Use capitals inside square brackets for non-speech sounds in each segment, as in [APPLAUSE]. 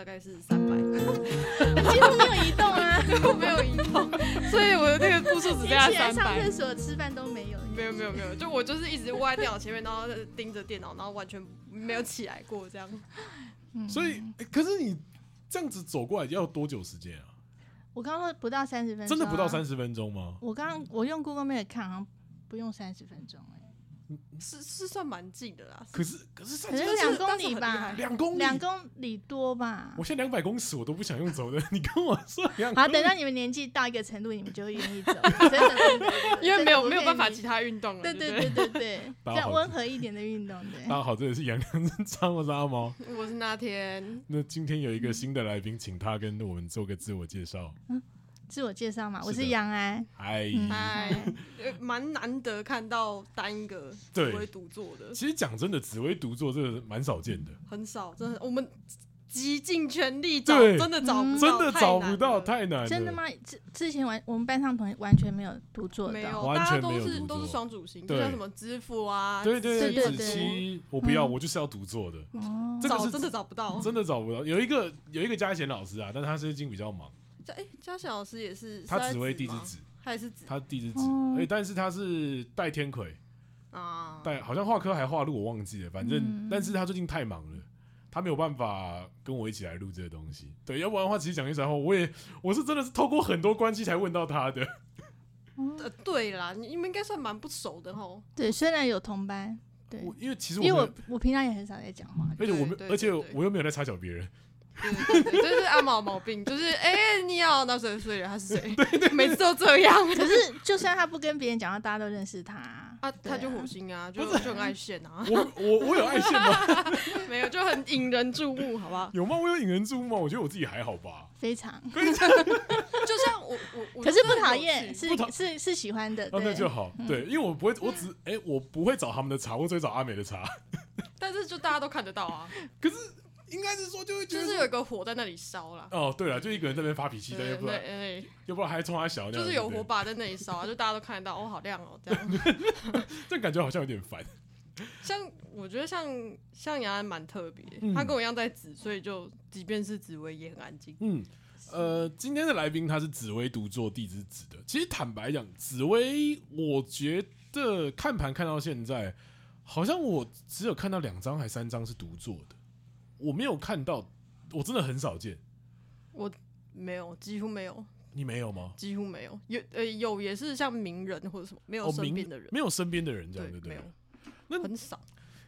大概是三百，[LAUGHS] 几乎没有移动啊，[LAUGHS] 几乎没有移动，所以我的那个步数只剩下三百。上厕所、吃饭都没有，没有没有没有，就我就是一直窝在电脑前面，然后盯着电脑，然后完全没有起来过这样。所以，可是你这样子走过来要多久时间啊？我刚刚说不到三十分钟，真的不到三十分钟吗？我刚刚我用 Google Map 看，好像不用三十分钟是是算蛮近的啦，可是可是可是两公里吧，两公里两公里多吧。我现在两百公尺我都不想用走的，[LAUGHS] 你跟我说两。好，等到你们年纪到一个程度，你们就会愿意走，[LAUGHS] 因为没有没有办法其他运动了。对对对对对，[LAUGHS] 这样温和一点的运动。对，大家好，这里是杨洋张，我是阿毛，我是那天。那今天有一个新的来宾，请他跟我们做个自我介绍。自我介绍嘛，我是杨安，嗨。嗨，蛮难得看到单一个紫微独坐的。其实讲真的，紫薇独坐这个蛮少见的，很少，真的。我们极尽全力找，真的找不到，真的找不到，太难了。真的吗？之之前完，我们班上同学完全没有独坐的，没有，大家都是都是双主星，就像什么支付啊，对对对，子期，我不要，我就是要独坐的。哦，找真的找不到，真的找不到。有一个有一个嘉贤老师啊，但他最近比较忙。哎，嘉祥老师也是，他紫微地支子，他也是紫，他地支子，哎，但是他是带天魁啊，带好像画科还画路，我忘记了，反正，但是他最近太忙了，他没有办法跟我一起来录这个东西，对，要不然的话，其实讲一实话，我也我是真的是透过很多关系才问到他的。[LAUGHS] 呃，对啦，你们应该算蛮不熟的吼。对，虽然有同班，对，因为其实因为我我平常也很少在讲话，而且我们而且我又没有在插脚别人。对对对，就是阿毛毛病，就是哎、欸，你要那谁谁他是谁？对对，每次都这样。可是就算他不跟别人讲话，大家都认识他啊。啊他就火星啊，就就很爱现啊。我我我有爱现吗？[LAUGHS] 没有，就很引人注目，好不好？有吗？我有引人注目吗？我觉得我自己还好吧。非常。[LAUGHS] 就像我我，可是不讨厌，是是是喜欢的。那就好。对，因为我不会，我只哎，我不会找他们的茬，我只会找阿美的茬。[LAUGHS] 但是就大家都看得到啊。可是。应该是说，就会就是有一个火在那里烧了。哦，对了，就一个人在那边发脾气，但又不知道，又不知道还冲他小，就是有火把在那里烧啊，就大家都看得到，哦，好亮哦，这样。[LAUGHS] 这感觉好像有点烦。像我觉得像像杨安蛮特别，他跟我一样在紫，所以就即便是紫薇也很安静。嗯，呃，今天的来宾他是紫薇独坐地支子的。其实坦白讲，紫薇我觉得看盘看到现在，好像我只有看到两张还三张是独坐的。我没有看到，我真的很少见。我没有，几乎没有。你没有吗？几乎没有。有呃有也是像名人或者什么，没有身边的人，没有身边的人这样，对不对？没有，那很少。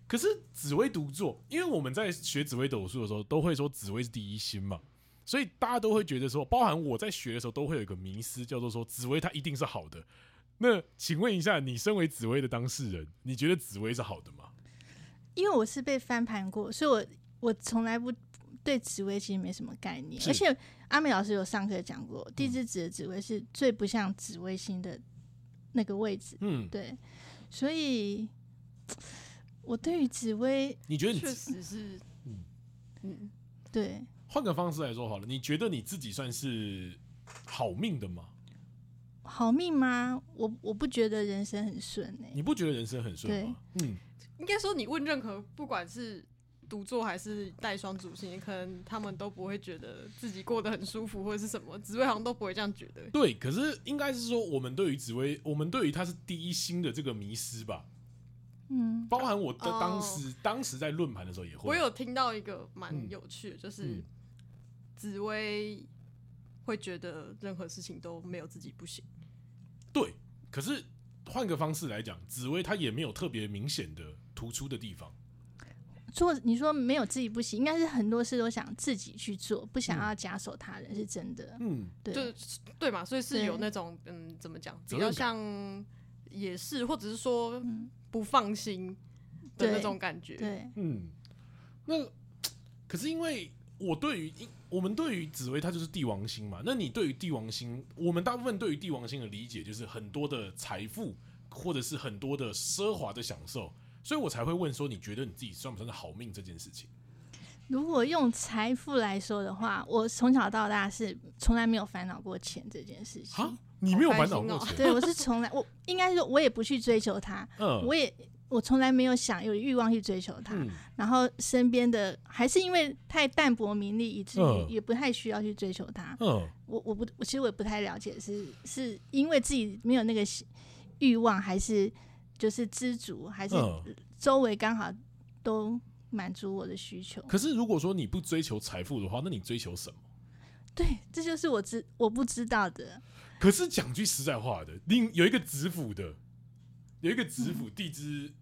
可是紫薇独坐，因为我们在学紫薇斗数的时候，都会说紫薇是第一星嘛，所以大家都会觉得说，包含我在学的时候，都会有一个迷思，叫做说紫薇它一定是好的。那请问一下，你身为紫薇的当事人，你觉得紫薇是好的吗？因为我是被翻盘过，所以我。我从来不对紫微其实没什么概念，而且阿美老师有上课讲过，地支子的紫微是最不像紫微星的那个位置。嗯，对，所以我对于紫微，你觉得确实是，嗯嗯，对。换个方式来说好了，你觉得你自己算是好命的吗？好命吗？我我不觉得人生很顺哎、欸。你不觉得人生很顺吗？嗯，应该说你问任何不管是。独坐还是带双主星，可能他们都不会觉得自己过得很舒服，或者是什么紫薇好像都不会这样觉得。对，可是应该是说，我们对于紫薇，我们对于他是第一星的这个迷失吧。嗯，包含我的当时，哦、当时在论盘的时候也会。我有听到一个蛮有趣的，嗯、就是紫薇会觉得任何事情都没有自己不行。对，可是换个方式来讲，紫薇她也没有特别明显的突出的地方。做你说没有自己不行，应该是很多事都想自己去做，不想要假手他人，是真的。嗯，对，就对嘛，所以是有那种嗯，怎么讲，比较像也是，或者是说不放心的那种感觉。对，对嗯，那可是因为我对于我们对于紫薇，它就是帝王星嘛。那你对于帝王星，我们大部分对于帝王星的理解就是很多的财富，或者是很多的奢华的享受。所以我才会问说，你觉得你自己算不算是好命这件事情？如果用财富来说的话，我从小到大是从来没有烦恼过钱这件事情。你没有烦恼过钱？对，我是从来我应该说，我也不去追求它。嗯，我也我从来没有想有欲望去追求他，嗯、然后身边的还是因为太淡泊名利，以至于也不太需要去追求他。嗯，我我不，我其实我也不太了解是，是是因为自己没有那个欲望，还是就是知足，还是周围刚好都满足我的需求。可是如果说你不追求财富的话，那你追求什么？对，这就是我知我不知道的。可是讲句实在话的，另有一个子府的，有一个子府地支。嗯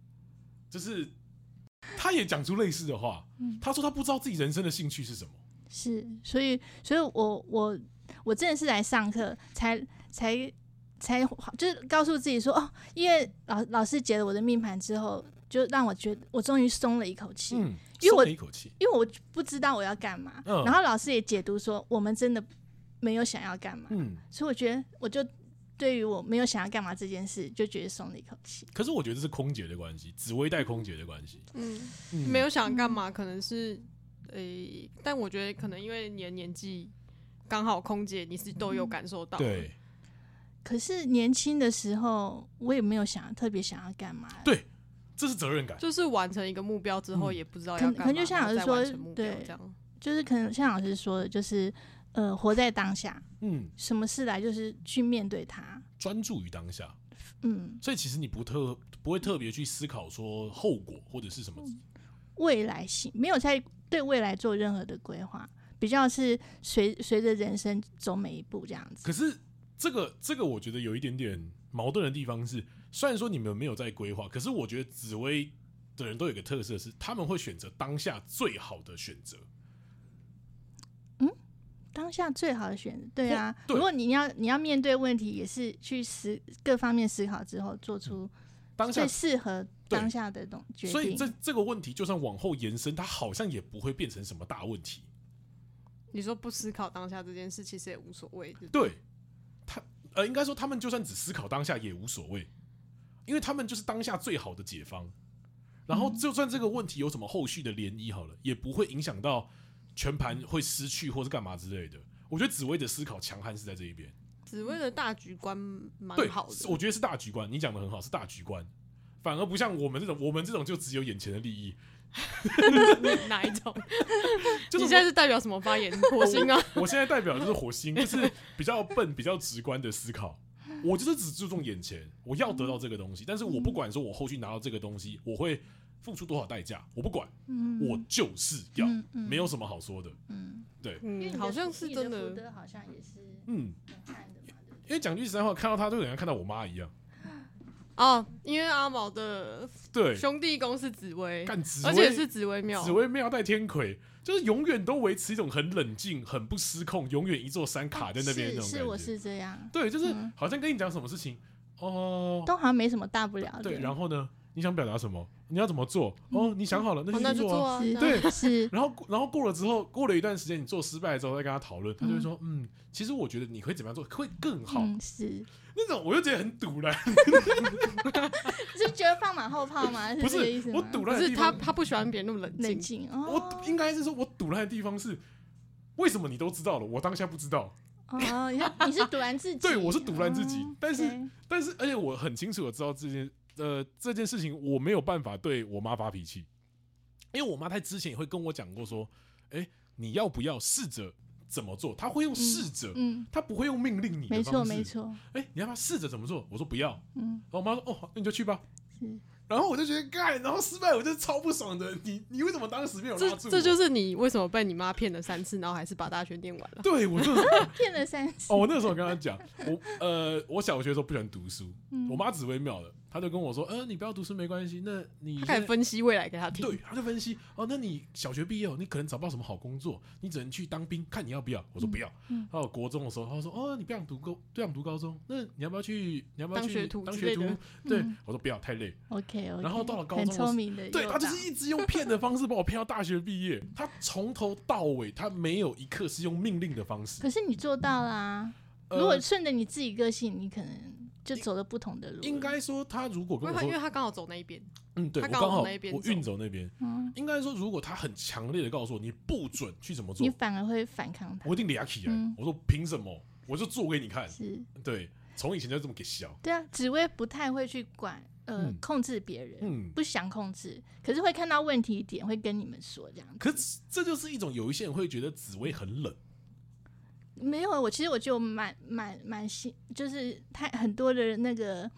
就是，他也讲出类似的话。嗯，他说他不知道自己人生的兴趣是什么。是，所以，所以我我我真的是来上课，才才才就是告诉自己说，哦，因为老老师解了我的命盘之后，就让我觉得我终于松了一口气。嗯，松了一口气，因为我不知道我要干嘛。嗯，然后老师也解读说，我们真的没有想要干嘛。嗯，所以我觉得我就。对于我没有想要干嘛这件事，就觉得松了一口气。可是我觉得这是空姐的关系，紫薇带空姐的关系。嗯，嗯没有想干嘛，可能是，诶、欸，但我觉得可能因为你的年纪刚好，空姐你是都有感受到、嗯。对。可是年轻的时候，我也没有想特别想要干嘛。对，这是责任感。就是完成一个目标之后，也不知道要干嘛。可能就像老师说，对，这样。就是可能像老师说的，就是。呃，活在当下，嗯，什么事来就是去面对它，专注于当下，嗯，所以其实你不特不会特别去思考说后果或者是什么未来性，没有在对未来做任何的规划，比较是随随着人生走每一步这样子。可是这个这个我觉得有一点点矛盾的地方是，虽然说你们没有在规划，可是我觉得紫薇的人都有个特色是，他们会选择当下最好的选择。当下最好的选择，对啊。对，如果你要你要面对问题，也是去思各方面思考之后，做出当下最适合当下的东决定。所以这这个问题，就算往后延伸，它好像也不会变成什么大问题。你说不思考当下这件事，其实也无所谓。对，他呃，应该说他们就算只思考当下也无所谓，因为他们就是当下最好的解方。然后，就算这个问题有什么后续的涟漪，好了，也不会影响到。全盘会失去或是干嘛之类的，我觉得紫薇的思考强悍是在这一边。紫薇的大局观蛮好的，我觉得是大局观。你讲的很好，是大局观，反而不像我们这种，我们这种就只有眼前的利益。[LAUGHS] 哪一种？就是你现在是代表什么发言？火星啊！我现在代表就是火星，就是比较笨、比较直观的思考。我就是只注重眼前，我要得到这个东西，但是我不管说我后续拿到这个东西，我会。付出多少代价，我不管，嗯、我就是要，嗯嗯、没有什么好说的，嗯，对，嗯，好像是真的，好像也是，嗯，因为讲句实在话，看到他就好像看到我妈一样，哦，因为阿毛的对兄弟宫是紫薇，而且是紫薇庙，紫薇庙带天魁，就是永远都维持一种很冷静、很不失控，永远一座山卡在那边那种感觉，是我是这样，对，就是好像跟你讲什么事情，哦，都好像没什么大不了的，对，然后呢？你想表达什么？你要怎么做？哦，你想好了，那就做啊。对，是。然后，然后过了之后，过了一段时间，你做失败之后，再跟他讨论，他就会说：“嗯，其实我觉得你可以怎么样做会更好。”是。那种我就觉得很赌烂。[LAUGHS] 是觉得放马后炮吗？不是，我赌烂。是他，他不喜欢别人那么冷冷静。我应该是说，我堵烂的地方是，为什么你都知道了，我当下不知道？哦，你你是堵烂自己？[LAUGHS] 对，我是堵烂自己。但是，但是，而且我很清楚的知道这件。呃，这件事情我没有办法对我妈发脾气，因为我妈她之前也会跟我讲过说，哎，你要不要试着怎么做？他会用试着，嗯，他不会用命令你的方式，没错没错。哎，你要不要试着怎么做？我说不要，嗯，然后我妈说，哦，那你就去吧。是。然后我就觉得干，然后失败，我就超不爽的。你你为什么当时没有拉住？这就是你为什么被你妈骗了三次，然后还是把大学念完了？对，我就 [LAUGHS] 骗了三次。哦，我那时候跟他讲，我呃，我小学的时候不喜欢读书，嗯、我妈只微妙的。他就跟我说：“呃，你不要读书没关系。那你开始分析未来给他听。对，他就分析哦。那你小学毕业，你可能找不到什么好工作，你只能去当兵，看你要不要。我说不要。嗯。还有国中的时候，他说：哦，你不想读高，不想读高中，那你要不要去？你要不要去当学徒？当学徒？对，我说不要，太累。OK。然后到了高中，很聪明的，对他就是一直用骗的方式把我骗到大学毕业。他从头到尾，他没有一刻是用命令的方式。可是你做到啦。如果顺着你自己个性，你可能。就走了不同的路。应该说，他如果跟我说，因为他刚好走那一边，嗯，对，他刚好那边我运走那边，嗯，应该说，如果他很强烈的告诉我你不准去怎么做，你反而会反抗他。我一定俩起来，我说凭什么？我就做给你看。是，对。从以前就这么给笑。对啊，紫薇不太会去管呃、嗯、控制别人，嗯，不想控制，可是会看到问题点会跟你们说这样子。可是这就是一种有一些人会觉得紫薇很冷。没有，我其实我就蛮蛮蛮心，就是太很多的那个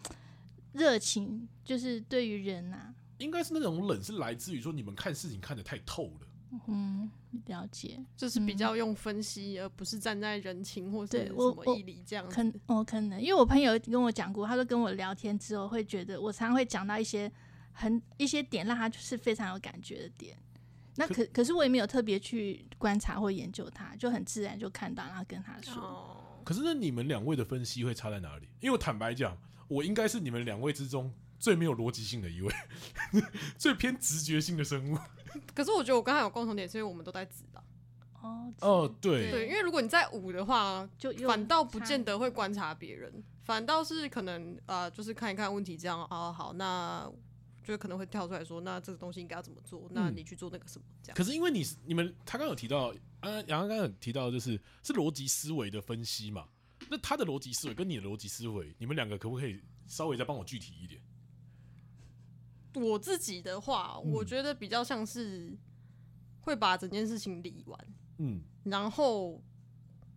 热情，就是对于人呐、啊，应该是那种冷是来自于说你们看事情看得太透了。嗯，了解，就是比较用分析，嗯、而不是站在人情或者什么义理这样子。可能我可能，因为我朋友跟我讲过，他说跟我聊天之后会觉得，我常常会讲到一些很一些点，让他就是非常有感觉的点。那可可是我也没有特别去观察或研究他，就很自然就看到，然后跟他说。哦、可是那你们两位的分析会差在哪里？因为我坦白讲，我应该是你们两位之中最没有逻辑性的一位，[LAUGHS] 最偏直觉性的生物。可是我觉得我跟他有共同点，是因为我们都在直的。哦哦，对对，因为如果你在五的话，就反倒不见得会观察别人，反倒是可能啊、呃，就是看一看问题这样啊，好那。就可能会跳出来说，那这个东西应该要怎么做？那你去做那个什么？这样。可是因为你是你们，他刚刚有提到，啊，杨刚刚有提到，就是是逻辑思维的分析嘛？那他的逻辑思维跟你的逻辑思维，你们两个可不可以稍微再帮我具体一点？我自己的话，我觉得比较像是会把整件事情理完，嗯，然后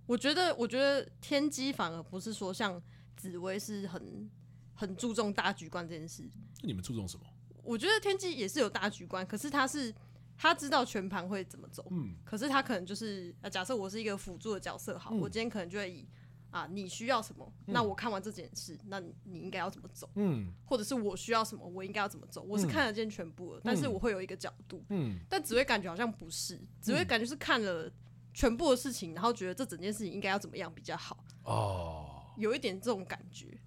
我觉得，我觉得天机反而不是说像紫薇是很很注重大局观这件事。那你们注重什么？我觉得天机也是有大局观，可是他是他知道全盘会怎么走，嗯，可是他可能就是呃，假设我是一个辅助的角色，好，嗯、我今天可能就会以啊，你需要什么，嗯、那我看完这件事，那你，你应该要怎么走，嗯，或者是我需要什么，我应该要怎么走，我是看得见全部的，嗯、但是我会有一个角度，嗯，但紫薇感觉好像不是，紫薇感觉是看了全部的事情，然后觉得这整件事情应该要怎么样比较好，哦，有一点这种感觉。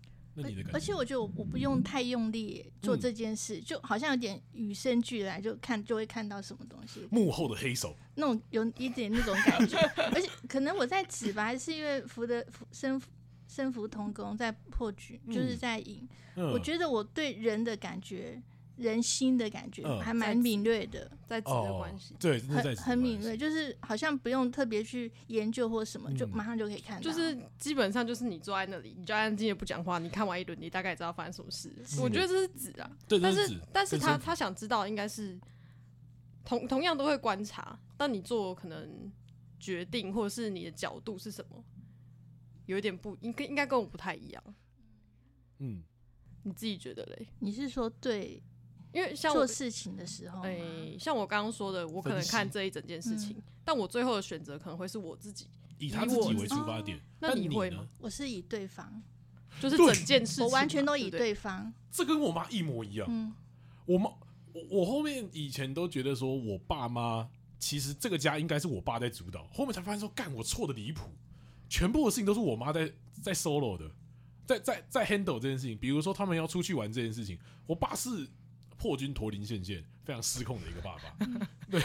而且我觉得我我不用太用力做这件事，嗯、就好像有点与生俱来，就看就会看到什么东西。幕后的黑手，那种有一点那种感觉。[LAUGHS] 而且可能我在指吧，还是因为福德生生福同工在破局，就是在引。嗯、我觉得我对人的感觉。人心的感觉还蛮敏锐的，在职的关系，对，很很敏锐，就是好像不用特别去研究或什么，就马上就可以看到。就是基本上就是你坐在那里，你就安静的不讲话，你看完一轮，你大概知道发生什么事。我觉得这是纸啊，但是但是他他想知道，应该是同同样都会观察，但你做可能决定或者是你的角度是什么，有一点不应该应该跟我不太一样。嗯，你自己觉得嘞？你是说对？因为像做事情的时候，哎，像我刚刚说的，我可能看这一整件事情，嗯、但我最后的选择可能会是我自己，以他自己为出发点。哦、那你会吗？我是以对方，就是整件事情，我完全都以对方。这跟我妈一模一样。嗯，我妈，我我后面以前都觉得说我爸妈其实这个家应该是我爸在主导，后面才发现说干我错的离谱，全部的事情都是我妈在在 solo 的，在在在 handle 这件事情。比如说他们要出去玩这件事情，我爸是。破军驼铃现现，非常失控的一个爸爸。[LAUGHS] 对，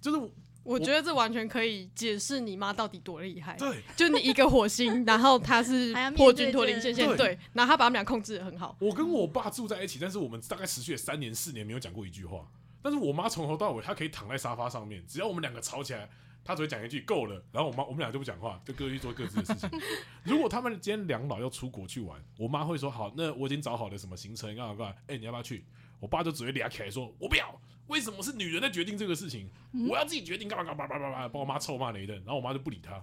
就是我，我觉得这完全可以解释你妈到底多厉害。对，就你一个火星，然后他是 [LAUGHS] 破军驼铃现现，对，然后他把他们俩控制的很好。我跟我爸住在一起，但是我们大概持续了三年四年没有讲过一句话。但是我妈从头到尾，她可以躺在沙发上面，只要我们两个吵起来，她只会讲一句够了，然后我妈我们俩就不讲话，就各自去做各自的事情。[LAUGHS] 如果他们今天两老要出国去玩，我妈会说好，那我已经找好了什么行程，干嘛干嘛？哎、欸，你要不要去？我爸就只会俩起来说：“我不要，为什么是女人在决定这个事情？我要自己决定干嘛干嘛干嘛干嘛，把我妈臭骂了一顿。然后我妈就不理他。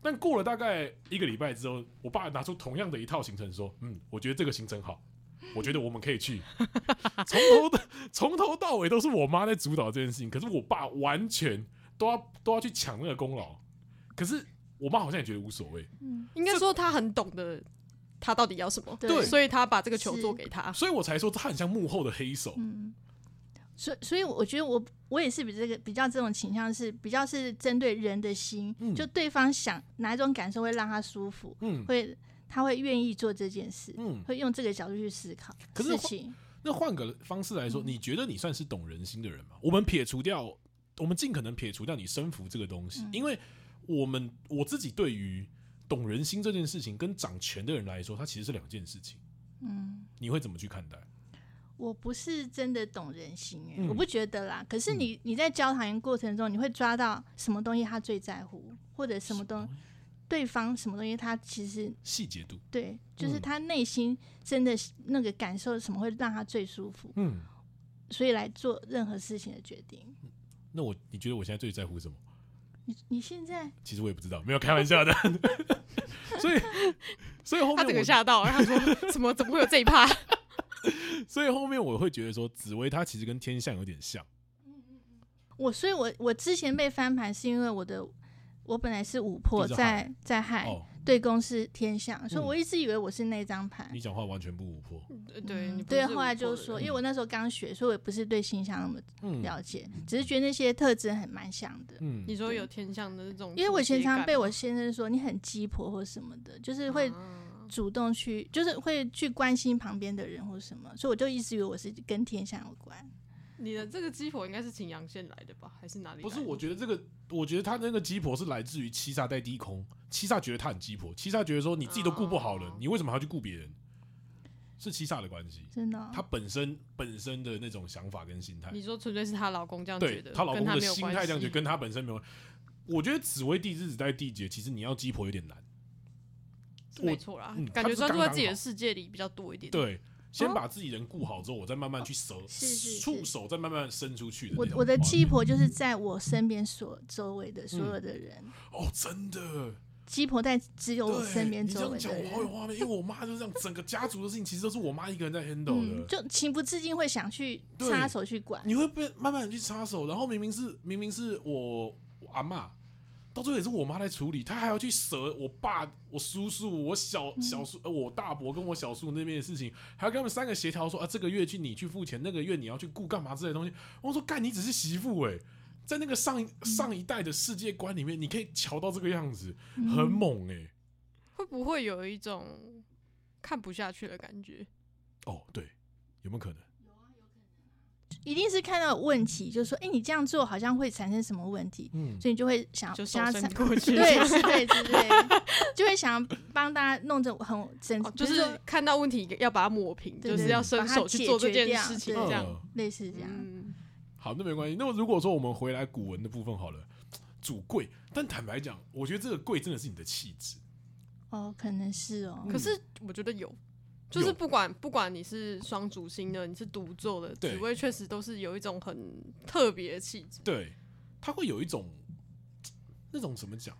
但过了大概一个礼拜之后，我爸拿出同样的一套行程说：‘嗯，我觉得这个行程好，我觉得我们可以去。’从头的从头到尾都是我妈在主导这件事情，可是我爸完全都要都要去抢那个功劳。可是我妈好像也觉得无所谓。嗯，应该说她很懂得。”他到底要什么？对，所以他把这个球做给他，所以我才说他很像幕后的黑手。嗯，所以所以我觉得我我也是比这个比较这种倾向是比较是针对人的心，嗯、就对方想哪一种感受会让他舒服，嗯，会他会愿意做这件事，嗯，会用这个角度去思考可是事情。那换个方式来说，嗯、你觉得你算是懂人心的人吗？我们撇除掉，我们尽可能撇除掉你身服这个东西，嗯、因为我们我自己对于。懂人心这件事情，跟掌权的人来说，它其实是两件事情。嗯，你会怎么去看待？我不是真的懂人心，欸，嗯、我不觉得啦。可是你你在交谈过程中，你会抓到什么东西他最在乎，或者什么东西对方什么东西，他其实细节度，对，就是他内心真的那个感受什么会让他最舒服，嗯，所以来做任何事情的决定。那我你觉得我现在最在乎什么？你你现在其实我也不知道，没有开玩笑的。[LAUGHS] 所以所以后面他整个吓到，然后说 [LAUGHS] 怎么？怎么会有这一趴？[LAUGHS] 所以后面我会觉得说，紫薇她其实跟天象有点像。我所以我，我我之前被翻盘是因为我的。我本来是五破在在亥，对宫是天象，所以我一直以为我是那张牌。你讲话完全不五破，对对。后来就是说，因为我那时候刚学，所以我也不是对星象那么了解，只是觉得那些特征很蛮像的。你说有天象的那种，因为我经常被我先生说你很鸡婆或什么的，就是会主动去，就是会去关心旁边的人或什么，所以我就一直以为我是跟天象有关。你的这个鸡婆应该是擎羊线来的吧，还是哪里？不是，我觉得这个，我觉得他那个鸡婆是来自于七煞带低空，七煞觉得他很鸡婆，七煞觉得说你自己都顾不好了，哦、你为什么还要去顾别人？是七煞的关系，真的、哦。他本身本身的那种想法跟心态，你说纯粹是她老公这样觉得，她老公的心态这样觉得，跟她本身没有。我觉得紫薇地支只带地劫，其实你要鸡婆有点难，没错啦，感觉专注在自己的世界里比较多一点。对。先把自己人顾好之后，我再慢慢去收，触手再慢慢伸出去的。我我的鸡婆就是在我身边所周围的所有的人。哦，真的，鸡婆在只有我身边周围的人。你这样讲，我好有画面，因为我妈就是这样，整个家族的事情其实都是我妈一个人在 [LAUGHS] handle 的，就情不自禁会想去插手去管。你会被慢慢的去插手，然后明明是明明是我我阿嬷。到最后也是我妈在处理，她还要去舍我爸、我叔叔、我小小叔、呃，我大伯跟我小叔那边的事情，还要跟他们三个协调说啊，这个月去你去付钱，那个月你要去顾干嘛之类的东西。我说干，你只是媳妇哎，在那个上上一代的世界观里面，你可以瞧到这个样子，很猛哎。会不会有一种看不下去的感觉？哦，对，有没有可能？一定是看到问题，就是说，哎、欸，你这样做好像会产生什么问题，嗯，所以你就会想就想要伸过去，[LAUGHS] 对，是对，是对，就会想要帮大家弄得很整、哦，就是看到问题要把它抹平，就是要伸手去做这件事情，这样类似这样。嗯、好，那没关系。那么如果说我们回来古文的部分好了，主贵，但坦白讲，我觉得这个贵真的是你的气质。哦，可能是哦，可是我觉得有。就是不管不管你是双主星的，你是独坐的，紫薇确实都是有一种很特别的气质。对，它会有一种那种怎么讲，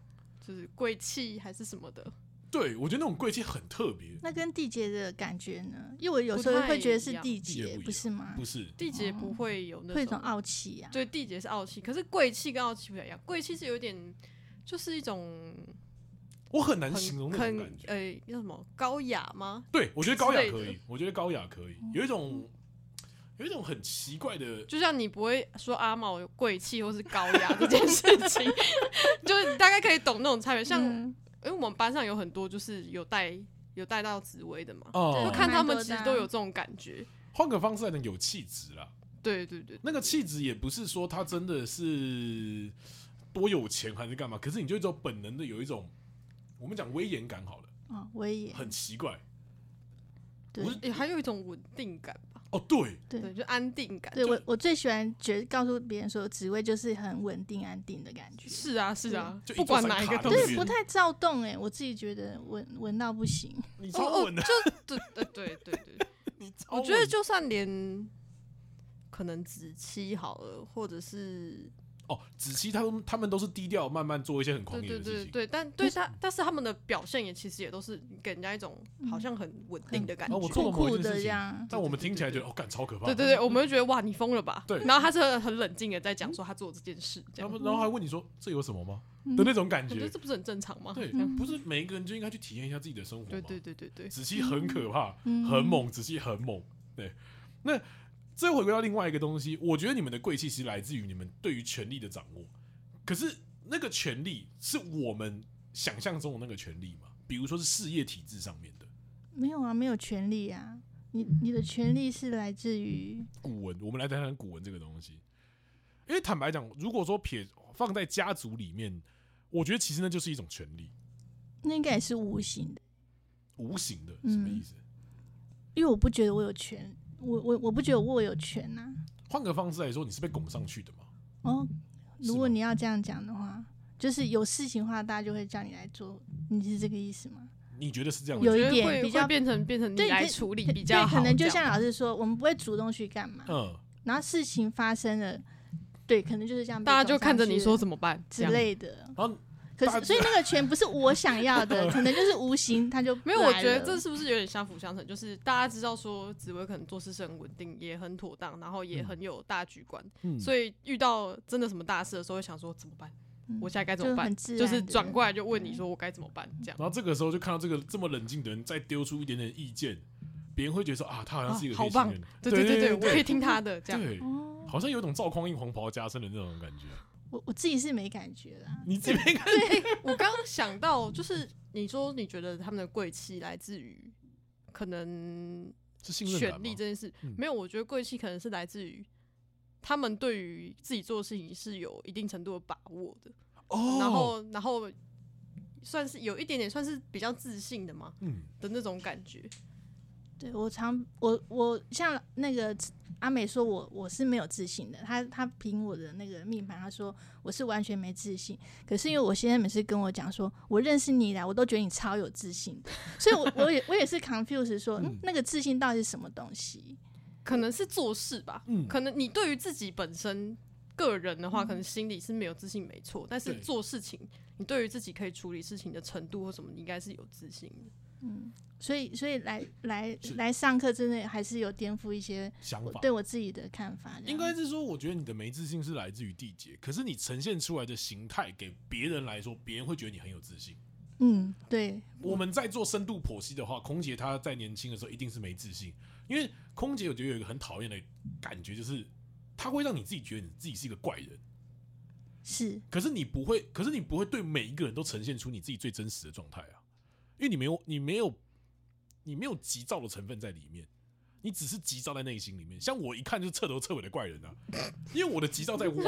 就是贵气还是什么的。对，我觉得那种贵气很特别。那跟地劫的感觉呢？因为我有时候会觉得是地劫，不是吗？不是，地劫不会有那种，傲气啊。对，地劫是傲气，可是贵气跟傲气不一样。贵气是有点，就是一种。我很难形容那种感觉，呃，叫什么高雅吗？对，我觉得高雅可以，我觉得高雅可以，有一种有一种很奇怪的，就像你不会说阿毛有贵气或是高雅这件事情，[LAUGHS] 就是大概可以懂那种差别。像因为我们班上有很多就是有带有带到紫薇的嘛，就看他们其实都有这种感觉。换个方式来讲，有气质啦。对对对，那个气质也不是说他真的是多有钱还是干嘛，可是你就一种本能的有一种。我们讲威严感好了，哦，威严很奇怪，对，也还有一种稳定感吧。哦，对，对，就安定感。对我，我最喜欢觉得告诉别人说，职位就是很稳定、安定的感觉。是啊，是啊，不管哪一个东西，对，不太躁动。哎，我自己觉得稳稳到不行。你超稳的，就对对对对对。[LAUGHS] 你我觉得就算连可能子期好了，或者是。哦，子期他们他们都是低调，慢慢做一些很狂野的事情。对对对，但对他，但是他们的表现也其实也都是给人家一种好像很稳定的感觉，酷酷的这样。但我们听起来觉得哦，感超可怕。对对对，我们会觉得哇，你疯了吧？对。然后他是很冷静的在讲说他做这件事，然后然后还问你说这有什么吗？的那种感觉，这不是很正常吗？对，不是每一个人就应该去体验一下自己的生活吗？对对对对对。子期很可怕，很猛，子期很猛。对，那再回归到另外一个东西，我觉得你们的贵气其实来自于你们对于权力的掌握。可是那个权力是我们想象中的那个权力吗？比如说是事业体制上面的？没有啊，没有权力啊。你你的权利是来自于古文。我们来谈谈古文这个东西。因为坦白讲，如果说撇放在家族里面，我觉得其实那就是一种权利。那应该也是无形的。无形的什么意思？因为我不觉得我有权，我我我不觉得我有权呐。换个方式来说，你是被拱上去的吗？哦。如果你要这样讲的话，就是有事情的话，大家就会叫你来做，你是这个意思吗？你觉得是这样？有一点比较变成变成你来处理比较好，可能就像老师说，我们不会主动去干嘛，嗯，然后事情发生了，对，可能就是这样，大家就看着你说怎么办之类的。然后，可是所以那个权不是我想要的，[LAUGHS] 可能就是无形，他就没有。我觉得这是不是有点相辅相成？就是大家知道说紫薇可能做事是很稳定，也很妥当，然后也很有大局观，嗯，所以遇到真的什么大事的时候，会想说怎么办？我现在该怎么办？就，就是转过来就问你说我该怎么办？这样。然后这个时候就看到这个这么冷静的人再丢出一点点意见，别人会觉得说啊，他好像是一个好棒，对对对对，我可以听他的这样。对，好像有种赵匡胤黄袍加身的那种感觉。我我自己是没感觉啦。你自己没感觉？我刚刚想到就是你说你觉得他们的贵气来自于可能是权力这件事，没有，我觉得贵气可能是来自于他们对于自己做的事情是有一定程度的把握的。哦，然后，然后算是有一点点，算是比较自信的嘛，嗯的那种感觉。对，我常我我像那个阿美说我我是没有自信的，他他凭我的那个命盘，他说我是完全没自信。可是因为我先生每次跟我讲说，我认识你以来，我都觉得你超有自信的，所以我我也我也是 confused 说，嗯，那个自信到底是什么东西？可能是做事吧，嗯，可能你对于自己本身。个人的话，可能心里是没有自信，没错。但是做事情，你对于自己可以处理事情的程度或什么，你应该是有自信的。嗯，所以，所以来来来上课，真的还是有颠覆一些想法，对我自己的看法。应该是说，我觉得你的没自信是来自于地结，可是你呈现出来的形态，给别人来说，别人会觉得你很有自信。嗯，对。我们在做深度剖析的话，空姐她在年轻的时候一定是没自信，因为空姐我觉得有一个很讨厌的感觉，就是。她会让你自己觉得你自己是一个怪人，是。可是你不会，可是你不会对每一个人都呈现出你自己最真实的状态啊，因为你没有，你没有，你没有急躁的成分在里面，你只是急躁在内心里面。像我一看就是彻头彻尾的怪人啊，[LAUGHS] 因为我的急躁在外，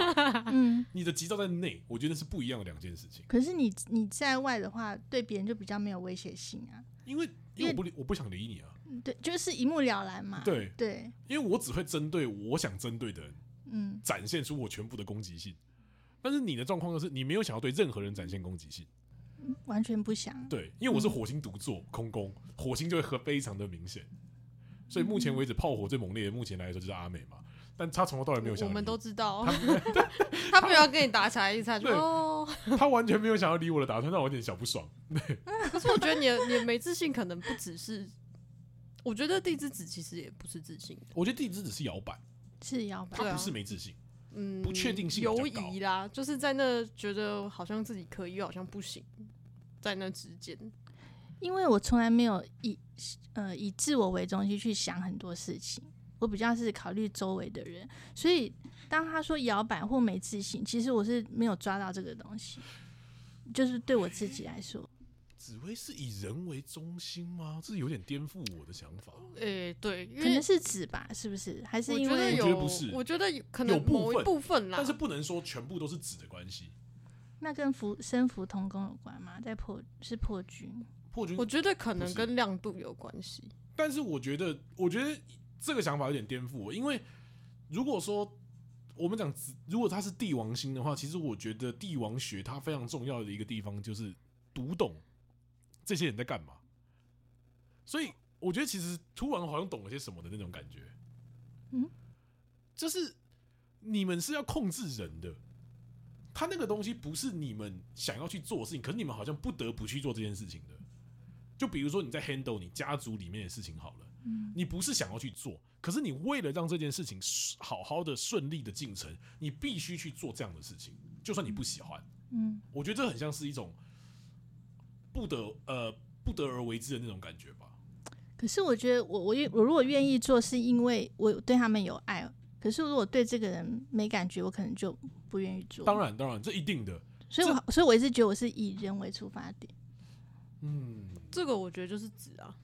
嗯，你的急躁在内，我觉得是不一样的两件事情。可是你你在外的话，对别人就比较没有威胁性啊，因为因为我不理我不想理你啊。对，就是一目了然嘛。对对，因为我只会针对我想针对的人，嗯，展现出我全部的攻击性。但是你的状况就是，你没有想要对任何人展现攻击性，完全不想。对，因为我是火星独坐空宫，火星就会和非常的明显。所以目前为止，炮火最猛烈的，目前来说就是阿美嘛。但他从头到尾没有想，我们都知道，他没有要跟你打起来一下，就哦，他完全没有想要理我的打算，让我有点小不爽。对，[LAUGHS] 可是我觉得你的你的没自信，可能不只是。我觉得地之子其实也不是自信的。我觉得地之子是摇摆，是摇摆，他不是没自信，嗯，不确定性犹疑啦，就是在那觉得好像自己可以，又好像不行，在那之间。因为我从来没有以呃以自我为中心去想很多事情，我比较是考虑周围的人，所以当他说摇摆或没自信，其实我是没有抓到这个东西，就是对我自己来说。紫薇是以人为中心吗？这是有点颠覆我的想法。诶、欸，对，可能是指吧，是不是？还是因为我觉得不是？我觉得可能某一部分啦，但是不能说全部都是紫的关系。那跟福生福同宫有关吗？在破是破军，破军，我觉得可能跟亮度有关系。但是我觉得，我觉得这个想法有点颠覆我，因为如果说我们讲紫，如果它是帝王星的话，其实我觉得帝王学它非常重要的一个地方就是读懂。这些人在干嘛？所以我觉得其实突然好像懂了些什么的那种感觉。嗯，就是你们是要控制人的，他那个东西不是你们想要去做的事情，可是你们好像不得不去做这件事情的。就比如说你在 handle 你家族里面的事情好了，你不是想要去做，可是你为了让这件事情好好的顺利的进程，你必须去做这样的事情，就算你不喜欢。嗯，我觉得这很像是一种。不得呃不得而为之的那种感觉吧。可是我觉得我我我如果愿意做，是因为我对他们有爱。可是如果对这个人没感觉，我可能就不愿意做。当然当然，这一定的。所以我所以我一直觉得我是以人为出发点。嗯，这个我觉得就是指啊。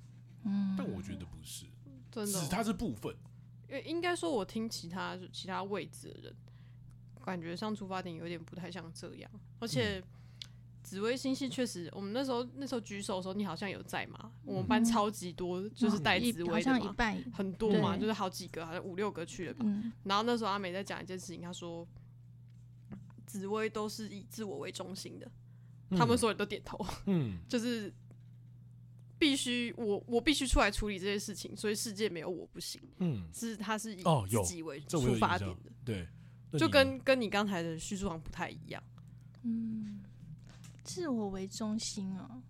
嗯，但我觉得不是，真的，子它是部分。因为应该说，我听其他其他位置的人，感觉上出发点有点不太像这样，而且。嗯紫微星系确实，我们那时候那时候举手的时候，你好像有在吗？我们班超级多，就是带紫微的嘛，很多嘛，就是好几个，好像五六个去了吧。然后那时候阿美在讲一件事情，她说，紫薇都是以自我为中心的，嗯、他们所有人都点头，嗯，[LAUGHS] 就是必须我我必须出来处理这些事情，所以世界没有我不行，嗯，是他是以自己为出发点的，哦、对，就跟跟你刚才的叙述上不太一样，嗯，自我为中心哦，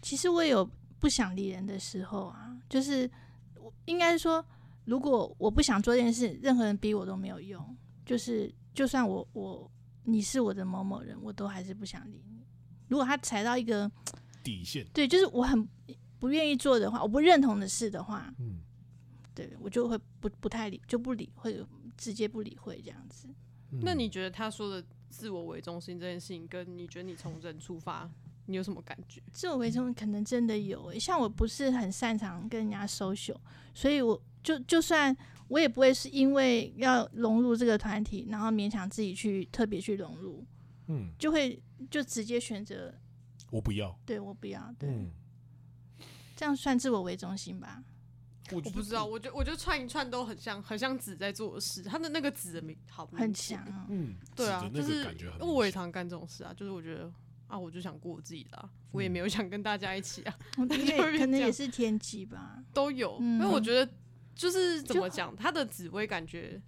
其实我也有不想理人的时候啊，就是我应该说。如果我不想做这件事，任何人逼我都没有用。就是，就算我我你是我的某某人，我都还是不想理你。如果他踩到一个底线，对，就是我很不愿意做的话，我不认同的事的话，嗯，对我就会不不太理，就不理会直接不理会这样子。嗯。那你觉得他说的自我为中心这件事情，跟你觉得你从人出发，你有什么感觉？自我为中心可能真的有欸，像我不是很擅长跟人家 social，所以我。就就算我也不会是因为要融入这个团体，然后勉强自己去特别去融入，嗯，就会就直接选择我不要，对我不要，对，嗯、这样算自我为中心吧？我，我不知道，我觉得我觉得串一串都很像，很像子在做的事，他的那个子的名好很强，啊，嗯，对啊，就是因为我也常干这种事啊，就是我觉得啊，我就想过我自己的，啊，我也没有想跟大家一起啊，因为可能也是天机吧，都有，嗯、因为我觉得。就是怎么讲，他的紫薇感觉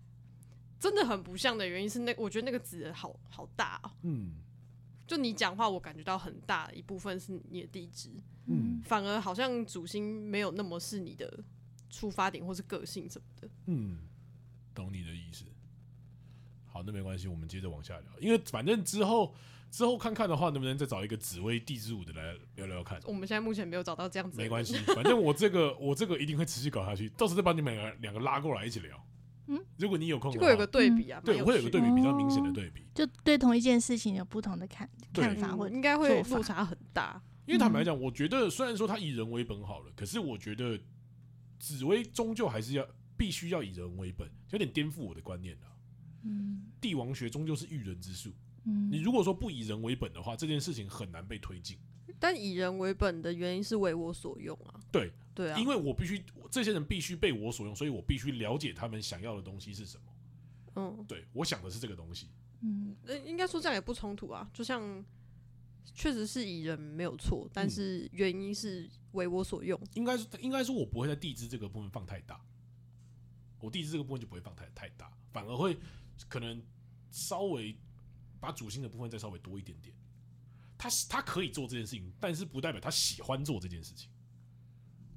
真的很不像的原因是那，我觉得那个紫好好大哦。嗯，就你讲话，我感觉到很大一部分是你的地支，嗯，反而好像主星没有那么是你的出发点或是个性什么的。嗯，懂你的意思。好，那没关系，我们接着往下聊，因为反正之后。之后看看的话，能不能再找一个紫薇地支舞的来聊聊看？我们现在目前没有找到这样子。没关系，反正我这个 [LAUGHS] 我这个一定会持续搞下去，到时候再把你们两两个拉过来一起聊。嗯，如果你有空，会有个对比啊，对，会有个对比，比较明显的对比，就对同一件事情有不同的看看法，或应该会落差很大。因为坦白讲，我觉得虽然说他以人为本好了，可是我觉得紫薇终究还是要必须要以人为本，有点颠覆我的观念了。嗯，帝王学终究是育人之术。嗯你如果说不以人为本的话，这件事情很难被推进。但以人为本的原因是为我所用啊。对对啊，因为我必须这些人必须被我所用，所以我必须了解他们想要的东西是什么。嗯，对，我想的是这个东西。嗯，应该说这样也不冲突啊。就像确实是以人没有错，但是原因是为我所用。应该是应该说，我不会在地支这个部分放太大。我地支这个部分就不会放太太大，反而会可能稍微。把主星的部分再稍微多一点点，他他可以做这件事情，但是不代表他喜欢做这件事情。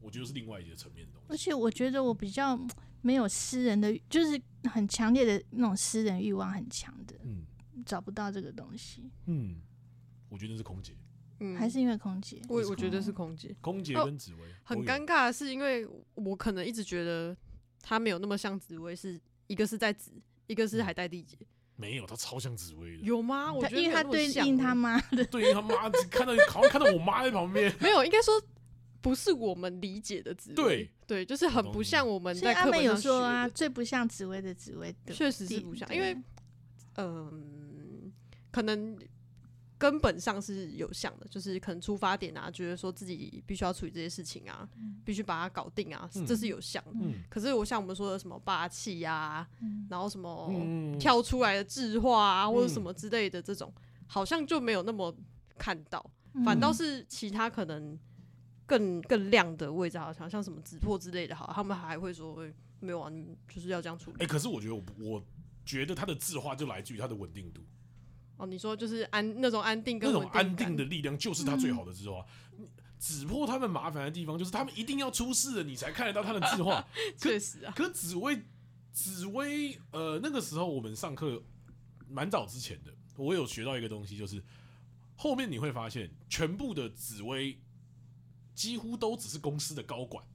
我觉得是另外一个层面的东西。而且我觉得我比较没有私人的，就是很强烈的那种私人欲望很强的，嗯，找不到这个东西。嗯，我觉得是空姐，嗯，还是因为空姐？我我觉得是空姐，空姐跟紫薇。哦，很尴尬的是，因为我可能一直觉得他没有那么像紫薇，是一个是在紫，一个是还带地劫。嗯没有，他超像紫薇的。有吗？我觉得因为他对应他妈的，对应他妈，看到好像看到我妈在旁边。[LAUGHS] 没有，应该说不是我们理解的紫薇。对对，就是很不像我们在课本上说啊，最不像紫薇的紫薇，确实是不像，因为嗯、呃，可能。根本上是有像的，就是可能出发点啊，觉得说自己必须要处理这些事情啊，嗯、必须把它搞定啊，嗯、这是有像的。嗯、可是我像我们说的什么霸气呀、啊，嗯、然后什么跳出来的智化啊，嗯、或者什么之类的这种，好像就没有那么看到，嗯、反倒是其他可能更更亮的位置，好像像什么紫破之类的，好，他们还会说，欸、没有啊，就是要这样处理。哎、欸，可是我觉得我，我觉得他的字画就来自于他的稳定度。哦，你说就是安那种安定跟那种安定的力量，就是他最好的智化。紫破、嗯、他们麻烦的地方，就是他们一定要出事了，你才看得到他的字画。[LAUGHS] 确实啊，可紫薇紫薇，呃，那个时候我们上课蛮早之前的，我有学到一个东西，就是后面你会发现，全部的紫薇几乎都只是公司的高管，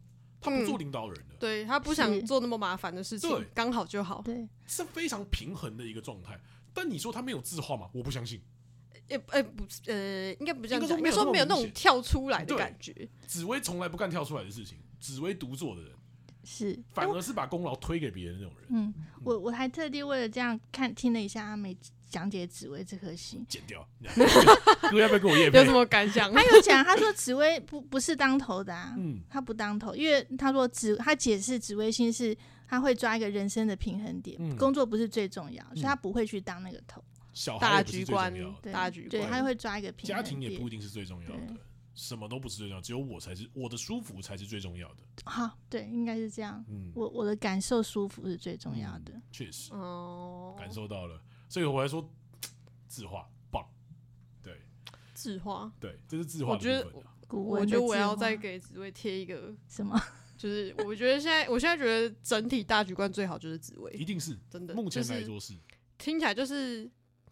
他不做领导人的，嗯、对他不想做那么麻烦的事情，刚好就好，对，是非常平衡的一个状态。但你说他没有字画吗？我不相信。诶诶、欸欸，不，呃，应该不这样讲。应该说没有那种跳出来的感觉。紫薇从来不干跳出来的事情，紫薇独做的人是，反而是把功劳推给别人那种人。嗯，我我还特地为了这样看听了一下阿美讲解紫薇这颗星，剪掉。[LAUGHS] 哥要不要跟我验？有什么感想？他有讲，他说紫薇不不是当头的啊，嗯，他不当头，因为他说紫，他解释紫薇星是。他会抓一个人生的平衡点，嗯、工作不是最重要，所以他不会去当那个头。小大局观重要的，对大局观。对，他会抓一个平衡点。家庭也不一定是最重要的，什么都不是最重要，只有我才是我的舒服才是最重要的。好，对，应该是这样。嗯，我我的感受舒服是最重要的。确实。哦，感受到了，所以我还说字画棒，对。字画，对，这是字画我觉得我觉得我要再给紫薇贴一个，什么？就是我觉得现在，我现在觉得整体大局观最好就是紫薇，一定是真的，目前来就是说是，听起来就是，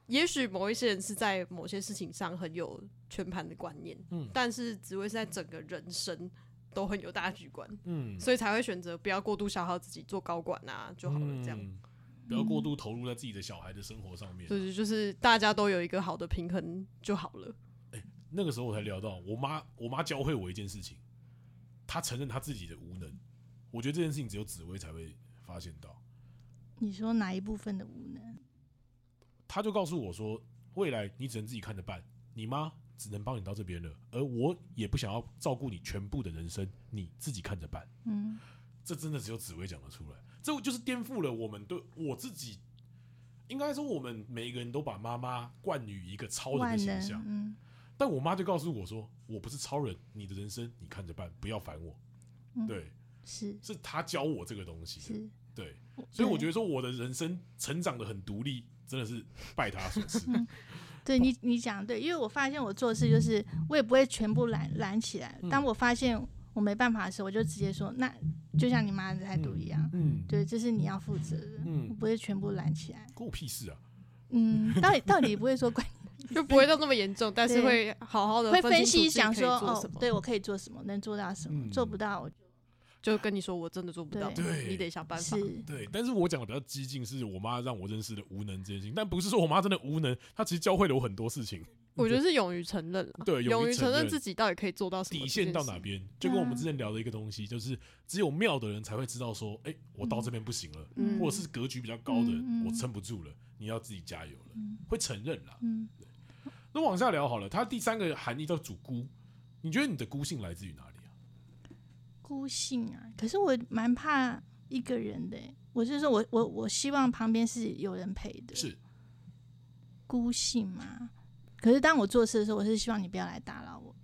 也许某一些人是在某些事情上很有全盘的观念，嗯但是紫薇是在整个人生都很有大局观，嗯，所以才会选择不要过度消耗自己做高管啊就好了，这样，嗯不要过度投入在自己的小孩的生活上面。就是就是大家都有一个好的平衡就好了。哎那个时候我才聊到，我妈我妈教会我一件事情，她承认他自己的无能。我觉得这件事情只有紫薇才会发现到。你说哪一部分的无能？他就告诉我说，未来你只能自己看着办，你妈只能帮你到这边了，而我也不想要照顾你全部的人生，你自己看着办。嗯，这真的只有紫薇讲得出来，这就是颠覆了我们对我自己，应该说我们每一个人都把妈妈冠于一个超人的形象，，嗯，但我妈就告诉我说，我不是超人，你的人生你看着办，不要烦我。嗯对，是是她教我这个东西，是，对，所以我觉得得说我的人生成长的很独立，真的是拜她所赐。[LAUGHS] 对你你讲对，因为我发现我做事就是我也不会全部揽揽起来，嗯当我发现我没办法的时候，我就直接说，那就像你妈的态度一样，嗯，对，这是你要负责的，嗯我不会全部揽起来，关我屁事啊！嗯，到底到底不会说关。就不会到那么严重，但是会好好的会分析，想说哦什，么对我可以做什么，能做到什么，嗯做不到我就跟你说我真的做不到，对你得想办法。对，但是我讲的比较激进，是我妈让我认识的无能这件事情，但不是说我妈真的无能，她其实教会了我很多事情。我觉得是勇于承认了，对勇于承承认认自己到底可以做到什么，底线到哪？边，就跟我们之前聊的一个东西，就是只有妙的人才会知道说，哎，我到这边不行了，嗯或者是格局比较高的人嗯我撑不住了，你要自己加油了，嗯会承认啦。嗯，对那往下聊好了，它第三个含义叫主孤，你觉得你的孤性来自于哪里啊？孤性啊，可是我蛮怕一个人的欸，我是说我我我希望旁边是有人陪的，是孤性嘛。可是当我做事的时候，我是希望你不要来打扰我，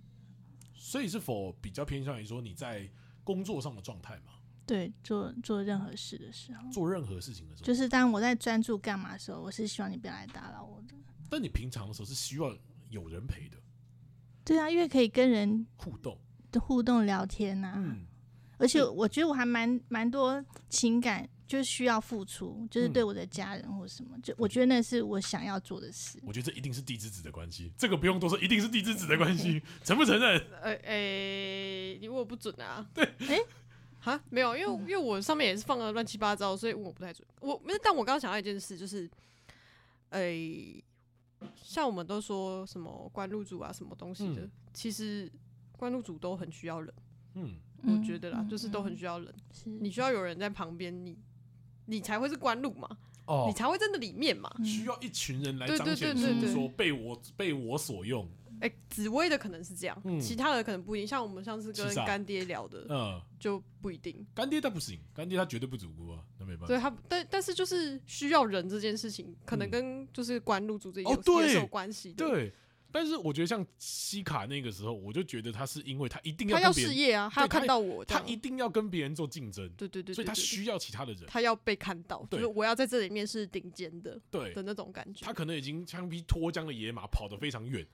所以是否比较偏向于说你在工作上的状态嘛？对，做做任何事的时候，做任何事情的时候，就是当我在专注干嘛的时候，我是希望你不要来打扰我的。但你平常的时候是希望有人陪的对啊，因为可以跟人互动，互动聊天呐、嗯，而且我觉得我还蛮蛮多情感，就是需要付出，就是对我的家人或什么，就我觉得那是我想要做的事。我觉得这一定是地之子的关系，这个不用多说，一定是地之子的关系，[LAUGHS] 承不承认？呃，诶，你问我不准啊？对，诶哈，没有，因为因为我上面也是放了乱七八糟，所以我不太准。我，但我刚刚想到一件事，就是，诶，像我们都说什么关路主啊，什么东西的，嗯。其实关路主都很需要人，嗯，我觉得啦，嗯就是都很嗯需要人，是你需要有人在旁边，你你才会是关路嘛，哦。你才会真的里面嘛。嗯。需要一群人来彰显对对对。出说被我被我所用，哎、紫薇的可能是这样，嗯其他的可能不一定。像我们上次跟干爹聊的，嗯，就不一定。干爹他不行，干爹他绝对不主孤啊，那没办法。所以他，但但是就是需要人这件事情，可能嗯跟就是关路主这哦对有关系的。，对，但是我觉得像西卡那个时候，我就觉得他是因为他一定要他要事业啊，他要看到我他一定要跟别人做竞争，对对对，所以他对对需要其他的人。他要被看到，对就是我要在这里面是顶尖的对的，那种感觉他。可能已经像匹脱缰的野马，跑得非常远，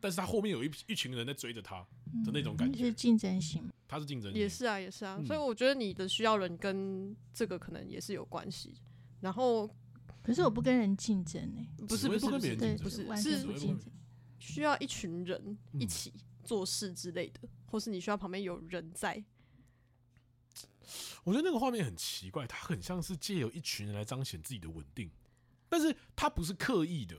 但是他后面有一一群人在追着他的那种感觉是，竞争型。他是竞争力。也是啊，也是啊，嗯所以我觉得你的需要人跟这个可能也是有关系。然后可是我不跟人竞争呢、不是不跟不是不是别人竞争对，不是完全是不竞争。需要一群人嗯一起做事之类的，或是你需要旁边有人在。我觉得那个画面很奇怪，他很像是借由一群人来彰显自己的稳定，但是他不是刻意的。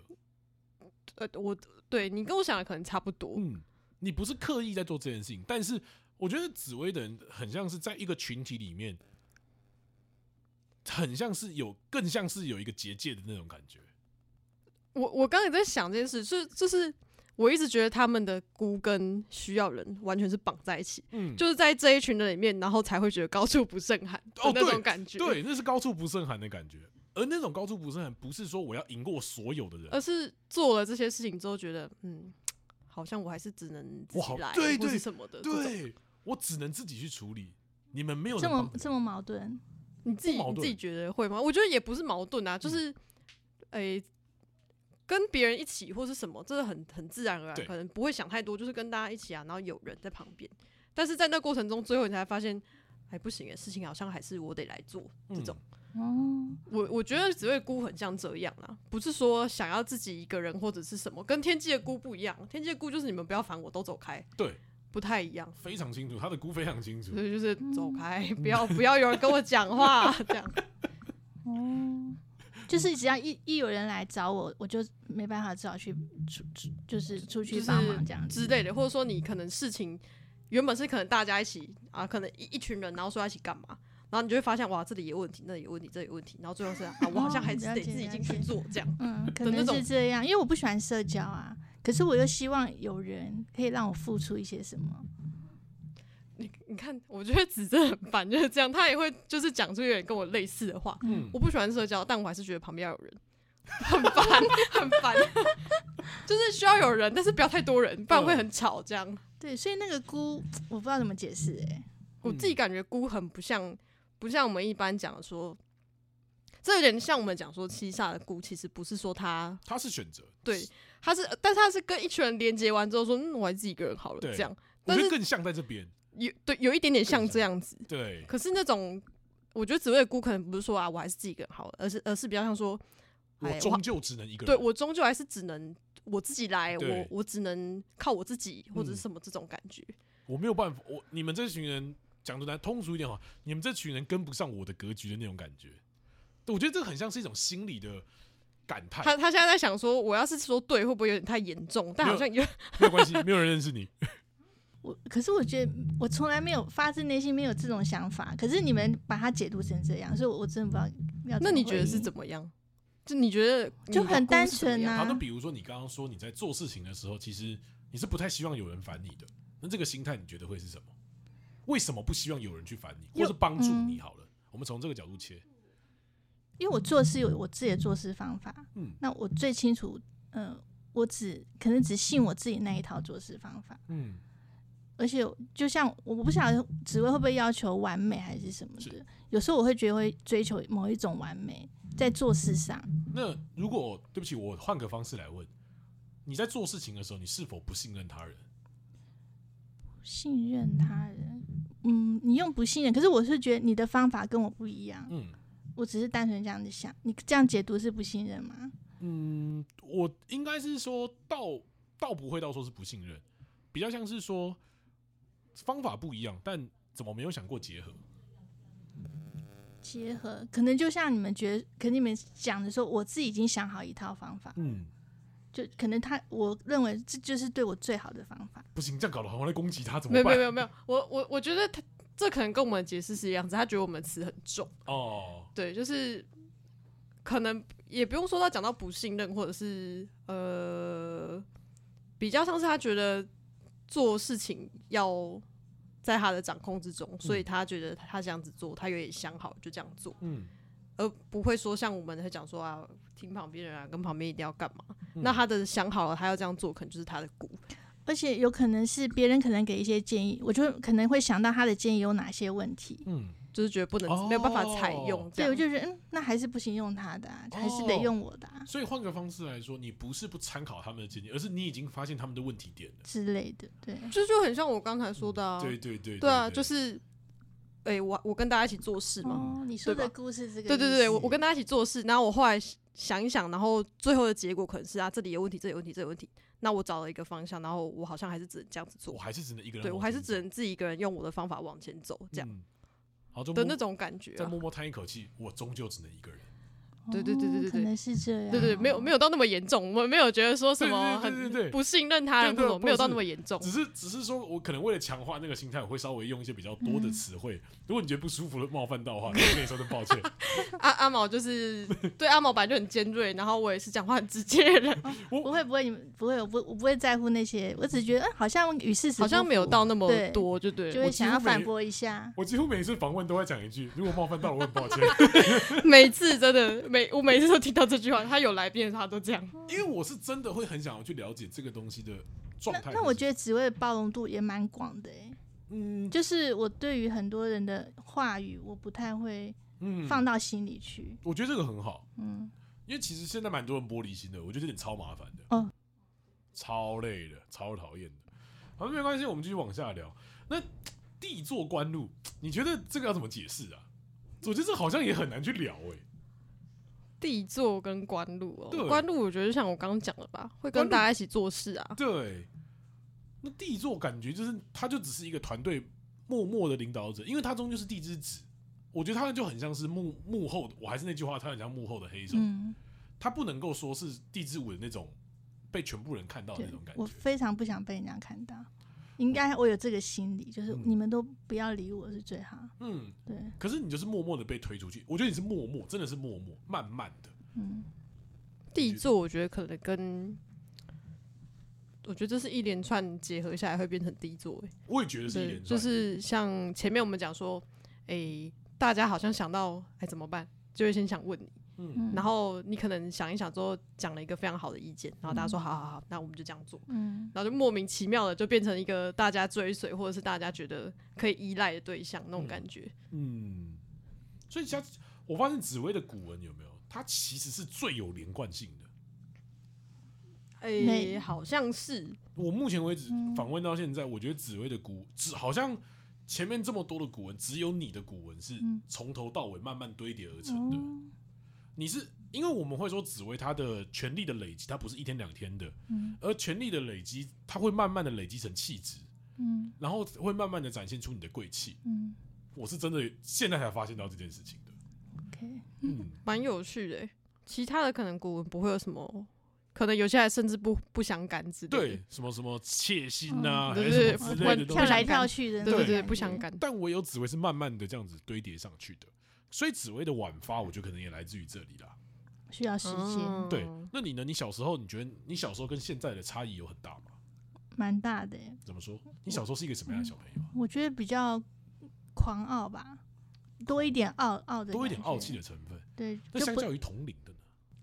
呃，我对你跟我想的可能差不多。嗯，你不是刻意在做这件事情，但是我觉得紫薇的人很像是在一个群体里面，很像是有更像是有一个结界的那种感觉。我我刚才在想这件事，就是就是我一直觉得他们的孤跟需要人完全是绑在一起，嗯，就是在这一群人里面，然后才会觉得高处不胜寒的哦那种感觉。对，那是高处不胜寒的感觉。而那种高处不胜寒，不是说我要赢过所有的人，而是做了这些事情之后，觉得嗯，好像我还是只能自己来，对对什么的，对，我只能自己去处理。你们没有这么这么矛盾，你自己你自己觉得会吗？我觉得也不是矛盾啊，就是诶、嗯欸，跟别人一起或是什么，这是很很自然而然，可能不会想太多，就是跟大家一起啊，然后有人在旁边，但是在那过程中，最后你才发现。哎不行诶，事情好像还是我得来做这种。嗯、我我觉得紫微孤很像这样啦，不是说想要自己一个人或者是什么，跟天机的孤不一样。天机的孤就是你们不要烦我，都走开。对，不太一样。非常清楚，他的孤非常清楚。所以就是走开，嗯、不要不要有人跟我讲话 [LAUGHS] 这样。哦，就是只要一一有人来找我，我就没办法，只好去出出就是出去帮忙这样之类的，或者说你可能事情。原本是可能大家一起啊，可能一一群人，然后说要一起干嘛，然后你就会发现哇，这里有问题，那里有问题，这里有问题，然后最后是啊，我好像还是得自己进去做这样。嗯，[LAUGHS] 可能是这样，因为我不喜欢社交啊，可是我又希望有人可以让我付出一些什么。你你看，我觉得子真的很烦，就是这样，他也会就是讲出有点跟我类似的话。嗯，我不喜欢社交，但我还是觉得旁边要有人，很烦，很烦，[LAUGHS] 就是需要有人，但是不要太多人，不然会很吵这样。对，所以那个孤，我不知道怎么解释哎、欸。我自己感觉孤很不像，不像我们一般讲说，这有点像我们讲说七煞的孤，其实不是说他，他是选择，对，他是，但是他是跟一群人连接完之后说，嗯，我还自己一个人好了，这样。但是更像在这边，有对，有一点点像这样子，对。可是那种，我觉得紫薇的孤可能不是说啊，我还是自己一个人好了，而是而是比较像说，我终究只能一个人，对我终究还是只能。我自己来，我我只能靠我自己，或者是什么这种感觉。嗯、我没有办法，我你们这群人讲的来通俗一点哈，你们这群人跟不上我的格局的那种感觉。我觉得这很像是一种心理的感叹。他他现在在想说，我要是说对，会不会有点太严重？但好像有没有关系，没有人认识你。[LAUGHS] 我可是我觉得我从来没有发自内心没有这种想法，可是你们把它解读成这样，所以我我真的不知道要。那你觉得是怎么样？就你觉得就很单纯啊？好，那比如说你刚刚说你在做事情的时候，其实你是不太希望有人烦你的。那这个心态你觉得会是什么？为什么不希望有人去烦你，或是帮助你？好了，嗯、我们从这个角度切。因为我做事有我自己的做事方法，嗯，那我最清楚，嗯、呃，我只可能只信我自己那一套做事方法，嗯，而且就像我不晓得职位会不会要求完美还是什么的，有时候我会觉得会追求某一种完美。在做事上，那如果对不起，我换个方式来问，你在做事情的时候，你是否不信任他人？不信任他人，嗯，你用不信任，可是我是觉得你的方法跟我不一样，嗯，我只是单纯这样子想，你这样解读是不信任吗？嗯，我应该是说倒倒不会到说是不信任，比较像是说方法不一样，但怎么没有想过结合？结合可能就像你们觉得，可能你们讲的时候，我自己已经想好一套方法，嗯，就可能他，我认为这就是对我最好的方法。不行，这样搞得好像在攻击他，怎么办？没有没有没有，我我我觉得他这可能跟我们的解释是一样子，他觉得我们词很重哦，对，就是可能也不用说他讲到不信任，或者是呃，比较像是他觉得做事情要。在他的掌控之中，所以他觉得他这样子做，他有点想好就这样做，嗯，而不会说像我们会讲说啊，听旁边人啊，跟旁边一定要干嘛。嗯、那他的想好了，他要这样做，可能就是他的鼓，而且有可能是别人可能给一些建议，我就可能会想到他的建议有哪些问题，嗯。就是觉得不能、哦、没有办法采用，对，我就觉得嗯，那还是不行用他的、啊，哦、还是得用我的、啊。所以换个方式来说，你不是不参考他们的建议，而是你已经发现他们的问题点了之类的。对，就就很像我刚才说的、啊嗯，对对对，对啊，就是，哎、欸，我我跟大家一起做事嘛。哦，你说的故事这个，对对对，我我跟大家一起做事，然后我后来想一想，然后最后的结果可能是啊，这里有问题，这里有问题，这里有问题。那我找了一个方向，然后我好像还是只能这样子做，我还是只能一个人，对我还是只能自己一个人用我的方法往前走，这样。嗯的那种感觉、啊，再默默叹一口气，我终究只能一个人。对对对对对，可能是这样。对对，没有没有到那么严重，我们没有觉得说什么很不信任他人，没有到那么严重。只是只是说我可能为了强化那个心态，我会稍微用一些比较多的词汇。如果你觉得不舒服、冒犯到的话，我跟你说声抱歉。[LAUGHS] 阿阿毛就是对阿毛本来就很尖锐，然后我也是讲话很直接的人。[LAUGHS] 不会不会，你们不会，我不我不会在乎那些，我只觉得好像与事实好像没有到那么多，就对，就会想要反驳一下。我几乎每次访问都会讲一句：如果冒犯到了，我很抱歉。[LAUGHS] 每次真的。每我每次都听到这句话，他有来宾的时候他都这样。因为我是真的会很想要去了解这个东西的状态。那我觉得职位的包容度也蛮广的哎。嗯，就是我对于很多人的话语，我不太会放到心里去。我觉得这个很好。嗯，因为其实现在蛮多人玻璃心的，我觉得有点超麻烦的。哦，超累的，超讨厌的。好，没关系，我们继续往下聊。那地坐官路，你觉得这个要怎么解释啊？我觉得这好像也很难去聊哎、欸。地座跟官路哦，官路我觉得就像我刚刚讲的吧，会跟大家一起做事啊。对，那地座感觉就是他就只是一个团队默默的领导者，因为他终究是地之子。我觉得他就很像是幕幕后的，我还是那句话，他很像幕后的黑手。嗯、他不能够说是地之舞的那种被全部人看到的那种感觉。我非常不想被人家看到。应该我有这个心理，就是你们都不要理我是最好。嗯，对。可是你就是默默的被推出去，我觉得你是默默，真的是默默，慢慢的。嗯。地座，我觉得可能跟，我觉得这是一连串结合下来会变成地坐。哎，我也觉得是一连串。就是像前面我们讲说，哎、欸，大家好像想到，哎，怎么办？就会先想问你。嗯，然后你可能想一想之后讲了一个非常好的意见，然后大家说好好好，那我们就这样做。嗯，然后就莫名其妙的就变成一个大家追随或者是大家觉得可以依赖的对象那种感觉。嗯，所以像我发现紫薇的古文有没有？它其实是最有连贯性的。哎，好像是。我目前为止访问到现在，我觉得紫薇的古只好像前面这么多的古文，只有你的古文是从头到尾慢慢堆叠而成的。你是因为我们会说紫薇它的权力的累积，它不是一天两天的，嗯，而权力的累积，它会慢慢的累积成气质，嗯，然后会慢慢的展现出你的贵气，嗯，我是真的现在才发现到这件事情的，OK，嗯，[LAUGHS] 蛮有趣的，其他的可能古文不会有什么，可能有些还甚至不不想干之类的，对，什么什么窃心呐，对对对，跳来跳去的，对对对，不想干，但唯有紫薇是慢慢的这样子堆叠上去的。所以紫薇的晚发，我觉得可能也来自于这里啦，需要时间。对，那你呢？你小时候，你觉得你小时候跟现在的差异有很大吗？蛮大的。怎么说？你小时候是一个什么样的小朋友？我觉得比较狂傲吧，多一点傲傲的，多一点傲气的成分。对，那相较于同龄的呢？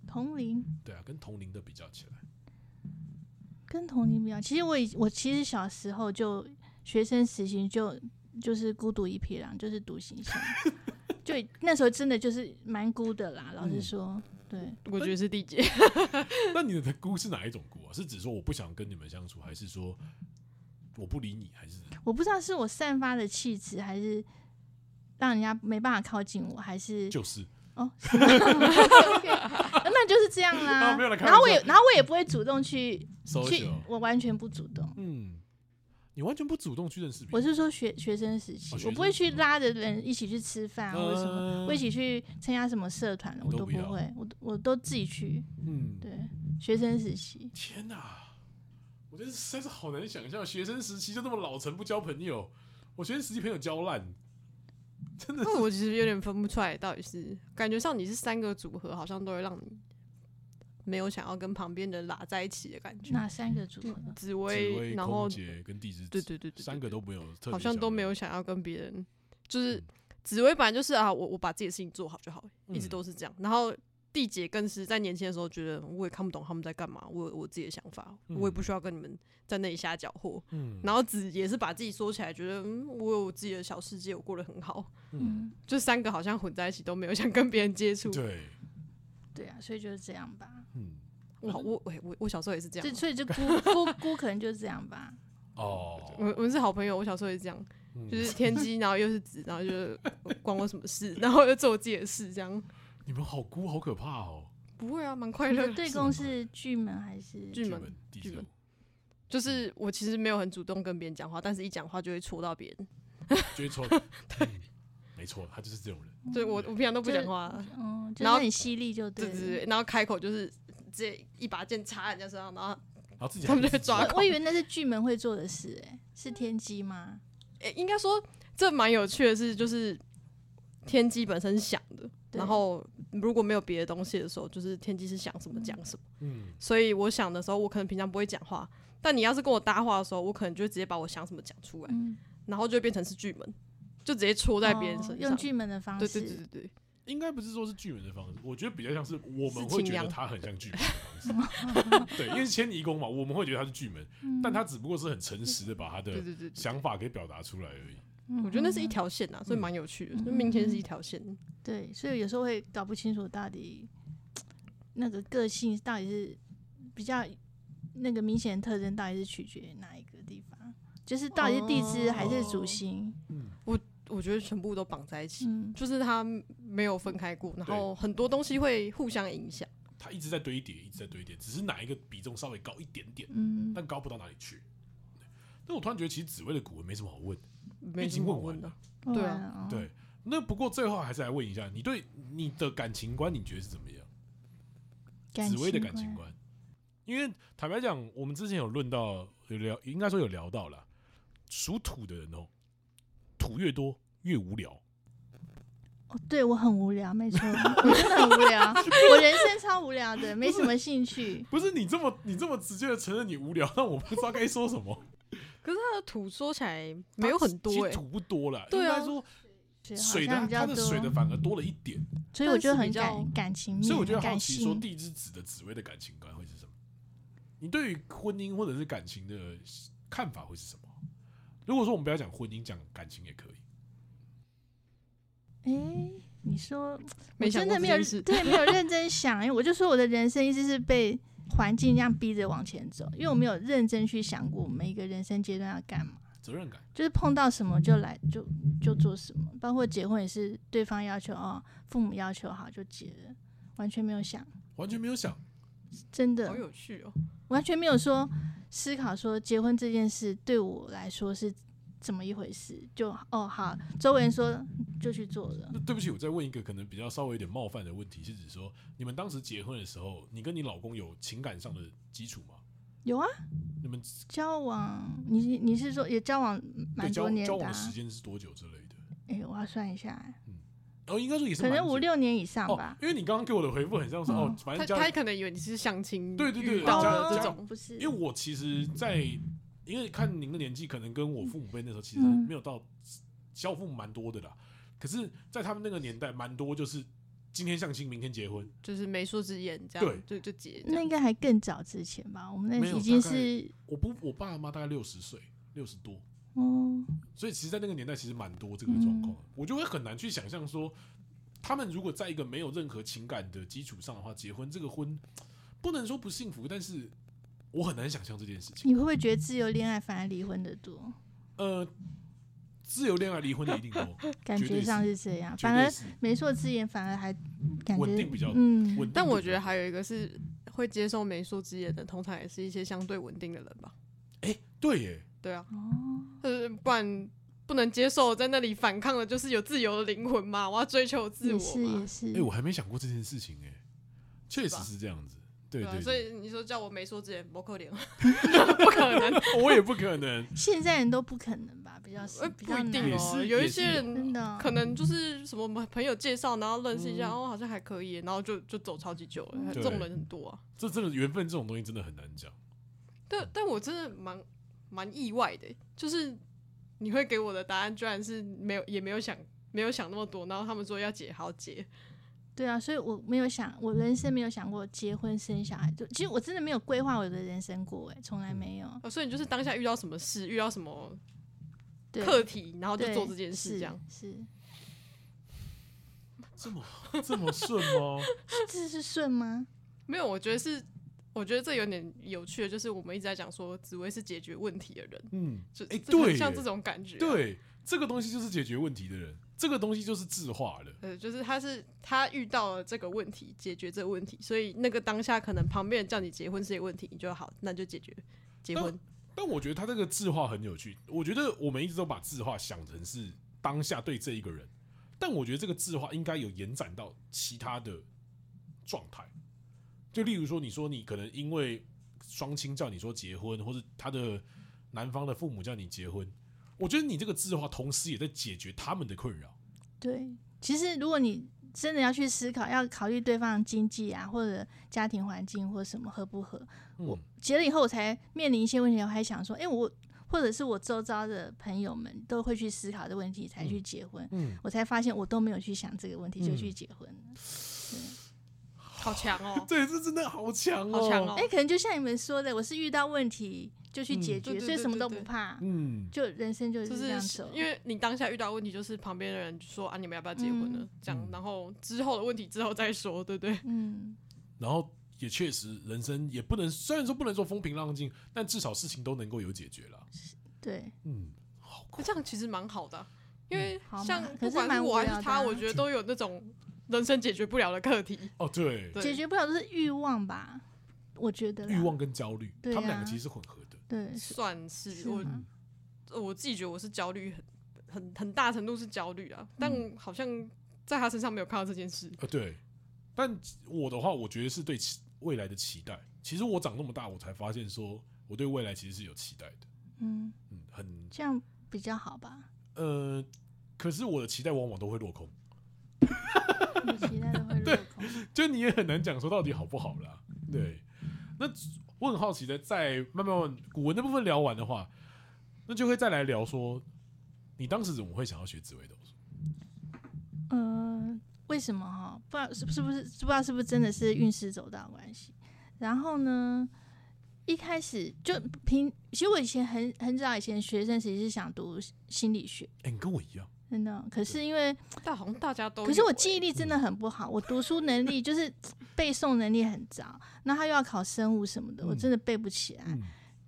同龄？对啊，跟同龄的比较起来，跟同龄比较，其实我以我其实小时候就学生时期就就是孤独一匹狼，就是独行侠。[LAUGHS] 就那时候真的就是蛮孤的啦，老实说，嗯、对，我觉得是地姐。[LAUGHS] 那你的孤是哪一种孤啊？是指说我不想跟你们相处，还是说我不理你，还是我不知道是我散发的气质，还是让人家没办法靠近我，还是就是哦，那就是这样啦、[LAUGHS] 啊。然后我也，然后我也不会主动去去，我完全不主动。嗯。你完全不主动去认识别人。我是说学学生时期，我不会去拉着人一起去吃饭啊或者什么，我一起去参加什么社团，我都不会，我我都自己去。嗯，对，学生时期。天哪，我觉得实在是好难想象，学生时期就那么老成不交朋友，我学生时期朋友交烂，真的。那我其实有点分不出来，到底是感觉上你是三个组合，好像都会让你。没有想要跟旁边人拉在一起的感觉。哪三个组合？紫薇，然后跟地支，对对对对，三个都没有，好像都没有想要跟别人，就是紫薇本来就是啊，我我把自己的事情做好就好，一直都是这样。然后地姐更是在年轻的时候觉得我也看不懂他们在干嘛，我有我自己的想法，我也不需要跟你们在那里瞎搅和。嗯，然后紫也是把自己说起来，觉得嗯，我有我自己的小世界，我过得很好。嗯，就三个好像混在一起，都没有想跟别人接触。对。对啊，所以就是这样吧。嗯，我我我我小时候也是这样，所以就姑 [LAUGHS] 姑姑可能就是这样吧。哦，我我们是好朋友，我小时候也是这样，就是天机，然后又是子，然后就关我什么事，然后又做我自己的事，这样。你们好孤，好可怕哦。不会啊，蛮快乐。对公是巨门还是巨门？巨门。就是我其实没有很主动跟别人讲话，但是一讲话就会戳到别人，就会戳。[LAUGHS] 对。没错，他就是这种人。对，我我平常都不讲话，嗯，然后很犀利，就对对，然后开口就是直接一把剑插人家身上，然后然后自己他们就会抓。我以为那是巨门会做的事，哎，是天机吗？哎，应该说这蛮有趣的是，就是天机本身想的，然后如果没有别的东西的时候，就是天机是想什么讲什么。嗯，所以我想的时候，我可能平常不会讲话，但你要是跟我搭话的时候，我可能就直接把我想什么讲出来，然后就会变成是巨门。就直接戳在别人身上，用巨门的方式，对对对对对，应该不是说是巨门的方式，我觉得比较像是我们会觉得他很像巨门的方式。[LAUGHS] 对，因为迁移宫嘛，我们会觉得他是巨门，嗯、但他只不过是很诚实的把他的想法给表达出来而已。我觉得那是一条线呐，所以蛮有趣的。就明天是一条线，对，所以有时候会搞不清楚到底那个个性到底是比较那个明显的特征，到底是取决于哪一个地方，就是到底是地支还是主星。我我觉得全部都绑在一起，就是它没有分开过，然后很多东西会互相影响。它一直在堆叠，一直在堆叠，只是哪一个比重稍微高一点点，嗯但高不到哪里去。那我突然觉得，其实紫薇的古文没什么好问。已经问完了，对啊，对。那不过最后还是来问一下，你对你的感情观，你觉得是怎么样？紫薇的感情观，因为坦白讲，我们之前有论到，有聊，应该说有聊到了，属土的人哦，土越多越无聊。哦，对我很无聊，没错，[LAUGHS] 我真的很无聊，我人生超无聊的，没什么兴趣。不是你这么你这么直接的承认你无聊，那我不知道该说什么。可是它的土说起来没有很多，欸，土不多了。对啊，应该说水的它的水的反而多了一点，所以我觉得很感感情。所以我觉得好奇说地之子的紫薇的感情观会是什么？你对于婚姻或者是感情的看法会是什么？如果说我们不要讲婚姻，讲感情也可以。哎，欸，你说我真的没有对没有认真想，因为我就说我的人生一直是被。环境这样逼着往前走，因为我没有认真去想过我们一个人生阶段要干嘛。责任感就是碰到什么就来就就做什么，包括结婚也是对方要求哦，父母要求好就结了，完全没有想，完全没有想，真的好有趣哦，完全没有说思考说结婚这件事对我来说是。怎么一回事？就哦好，周围人说就去做了。那对不起，我再问一个可能比较稍微有点冒犯的问题，是指说你们当时结婚的时候，你跟你老公有情感上的基础吗？有啊。你们交往，你你是说也交往蛮多年的？交往的时间是多久之类的？哎，我要算一下。嗯，哦，应该说也是可能五六年以上吧。因为你刚刚给我的回复很像是哦，反正他他可能以为你是相亲，对对对，这种不是。因为我其实，在。因为看您的年纪，可能跟我父母辈那时候其实没有到交父母蛮多的啦。可是，在他们那个年代，蛮多就是今天相亲，明天结婚，就是媒妁之言这样，对，就就结。那应该还更早之前吧？我们那已经是我不，我爸妈大概六十岁，六十多。哦，所以其实，在那个年代，其实蛮多这个状况。我就会很难去想象说，他们如果在一个没有任何情感的基础上的话，结婚这个婚不能说不幸福，但是。我很难想象这件事情。你会不会觉得自由恋爱反而离婚的多？呃，自由恋爱离婚的一定多，[LAUGHS] 感觉上是这样。反而媒妁之言反而还稳定比较嗯。但我觉得还有一个是会接受媒妁之言的，通常也是一些相对稳定的人吧。哎、欸，对耶，对啊。哦。呃，不然不能接受在那里反抗的，就是有自由的灵魂嘛？我要追求自我嘛。是也是。哎、欸，我还没想过这件事情哎，确实是这样子。对，对，对，所以你说叫我没说之前，[LAUGHS] 不可能，不可能，我也不可能。现在人都不可能吧？比较不一定哦。有一些人可能就是什么朋友介绍，然后认识一下，哦，好像还可以，然后就就走超级久了。这种人很多啊。这真的缘分这种东西真的很难讲。但但我真的蛮蛮意外的，就是你会给我的答案居然是没有，也没有想没有想那么多，然后他们说要结，好结。对啊，所以我没有想，我人生没有想过结婚生小孩，就其实我真的没有规划我的人生过，哎，从来没有。哦，所以你就是当下遇到什么事，遇到什么课题，然后就做这件事，这样是。这么这么顺吗？[LAUGHS] 这是顺吗？没有，我觉得是，我觉得这有点有趣的，就是我们一直在讲说紫薇是解决问题的人，嗯，就哎，对，像这种感觉，对，这个东西就是解决问题的人。这个东西就是智化了，呃，就是他是他遇到了这个问题，解决这个问题，所以那个当下可能旁边人叫你结婚是一个问题，你就好，那就解决结婚。但，但我觉得他这个智化很有趣，我觉得我们一直都把智化想成是当下对这一个人，但我觉得这个智化应该有延展到其他的状态，就例如说，你说你可能因为双亲叫你说结婚，或者他的男方的父母叫你结婚。我觉得你这个字的话，同时也在解决他们的困扰。对，其实如果你真的要去思考，要考虑对方的经济啊，或者家庭环境或者什么合不合，嗯、我结了以后我才面临一些问题，我还想说，哎、欸，我或者是我周遭的朋友们都会去思考的问题才去结婚，嗯，我才发现我都没有去想这个问题就去结婚了。好强哦！[LAUGHS] 对，这真的好强哦，好强哦！哎，可能就像你们说的，我是遇到问题就去解决，嗯、所以什么都不怕。嗯，就人生就是这样走。因为你当下遇到问题，就是旁边的人说啊，你们要不要结婚呢？这样，然后之后的问题之后再说，对不对？嗯。然后也确实，人生也不能，虽然说不能说风平浪静，但至少事情都能够有解决了。对，嗯，好，这样其实蛮好的、啊，因为像不管是我还是他，我觉得都有那种。人生解决不了的课题哦，对，解决不了就是欲望吧？我觉得欲望跟焦虑，他们两个其实是混合的。对，算是我我自己觉得我是焦虑很很很大程度是焦虑啊，但好像在他身上没有看到这件事。呃，对，但我的话，我觉得是对未来的期待。其实我长那么大，我才发现说我对未来其实是有期待的。嗯嗯，很这样比较好吧？呃，可是我的期待往往都会落空。[LAUGHS] 你期待都会落空，就你也很难讲说到底好不好啦。对，那我很好奇的，在慢慢古文的部分聊完的话，那就会再来聊说，你当时怎么会想要学紫微斗数？嗯、呃，为什么哈？不知道是不是不是不知道是不是真的是运势走到关系。然后呢，一开始就平，其实我以前很很早以前学生时期是想读心理学。哎、欸，你跟我一样。真的，可是因为但好像大家都、欸，可是我记忆力真的很不好，我读书能力就是 [TSK] 背诵能力很糟，那他又要考生物什么的，我真的背不起来，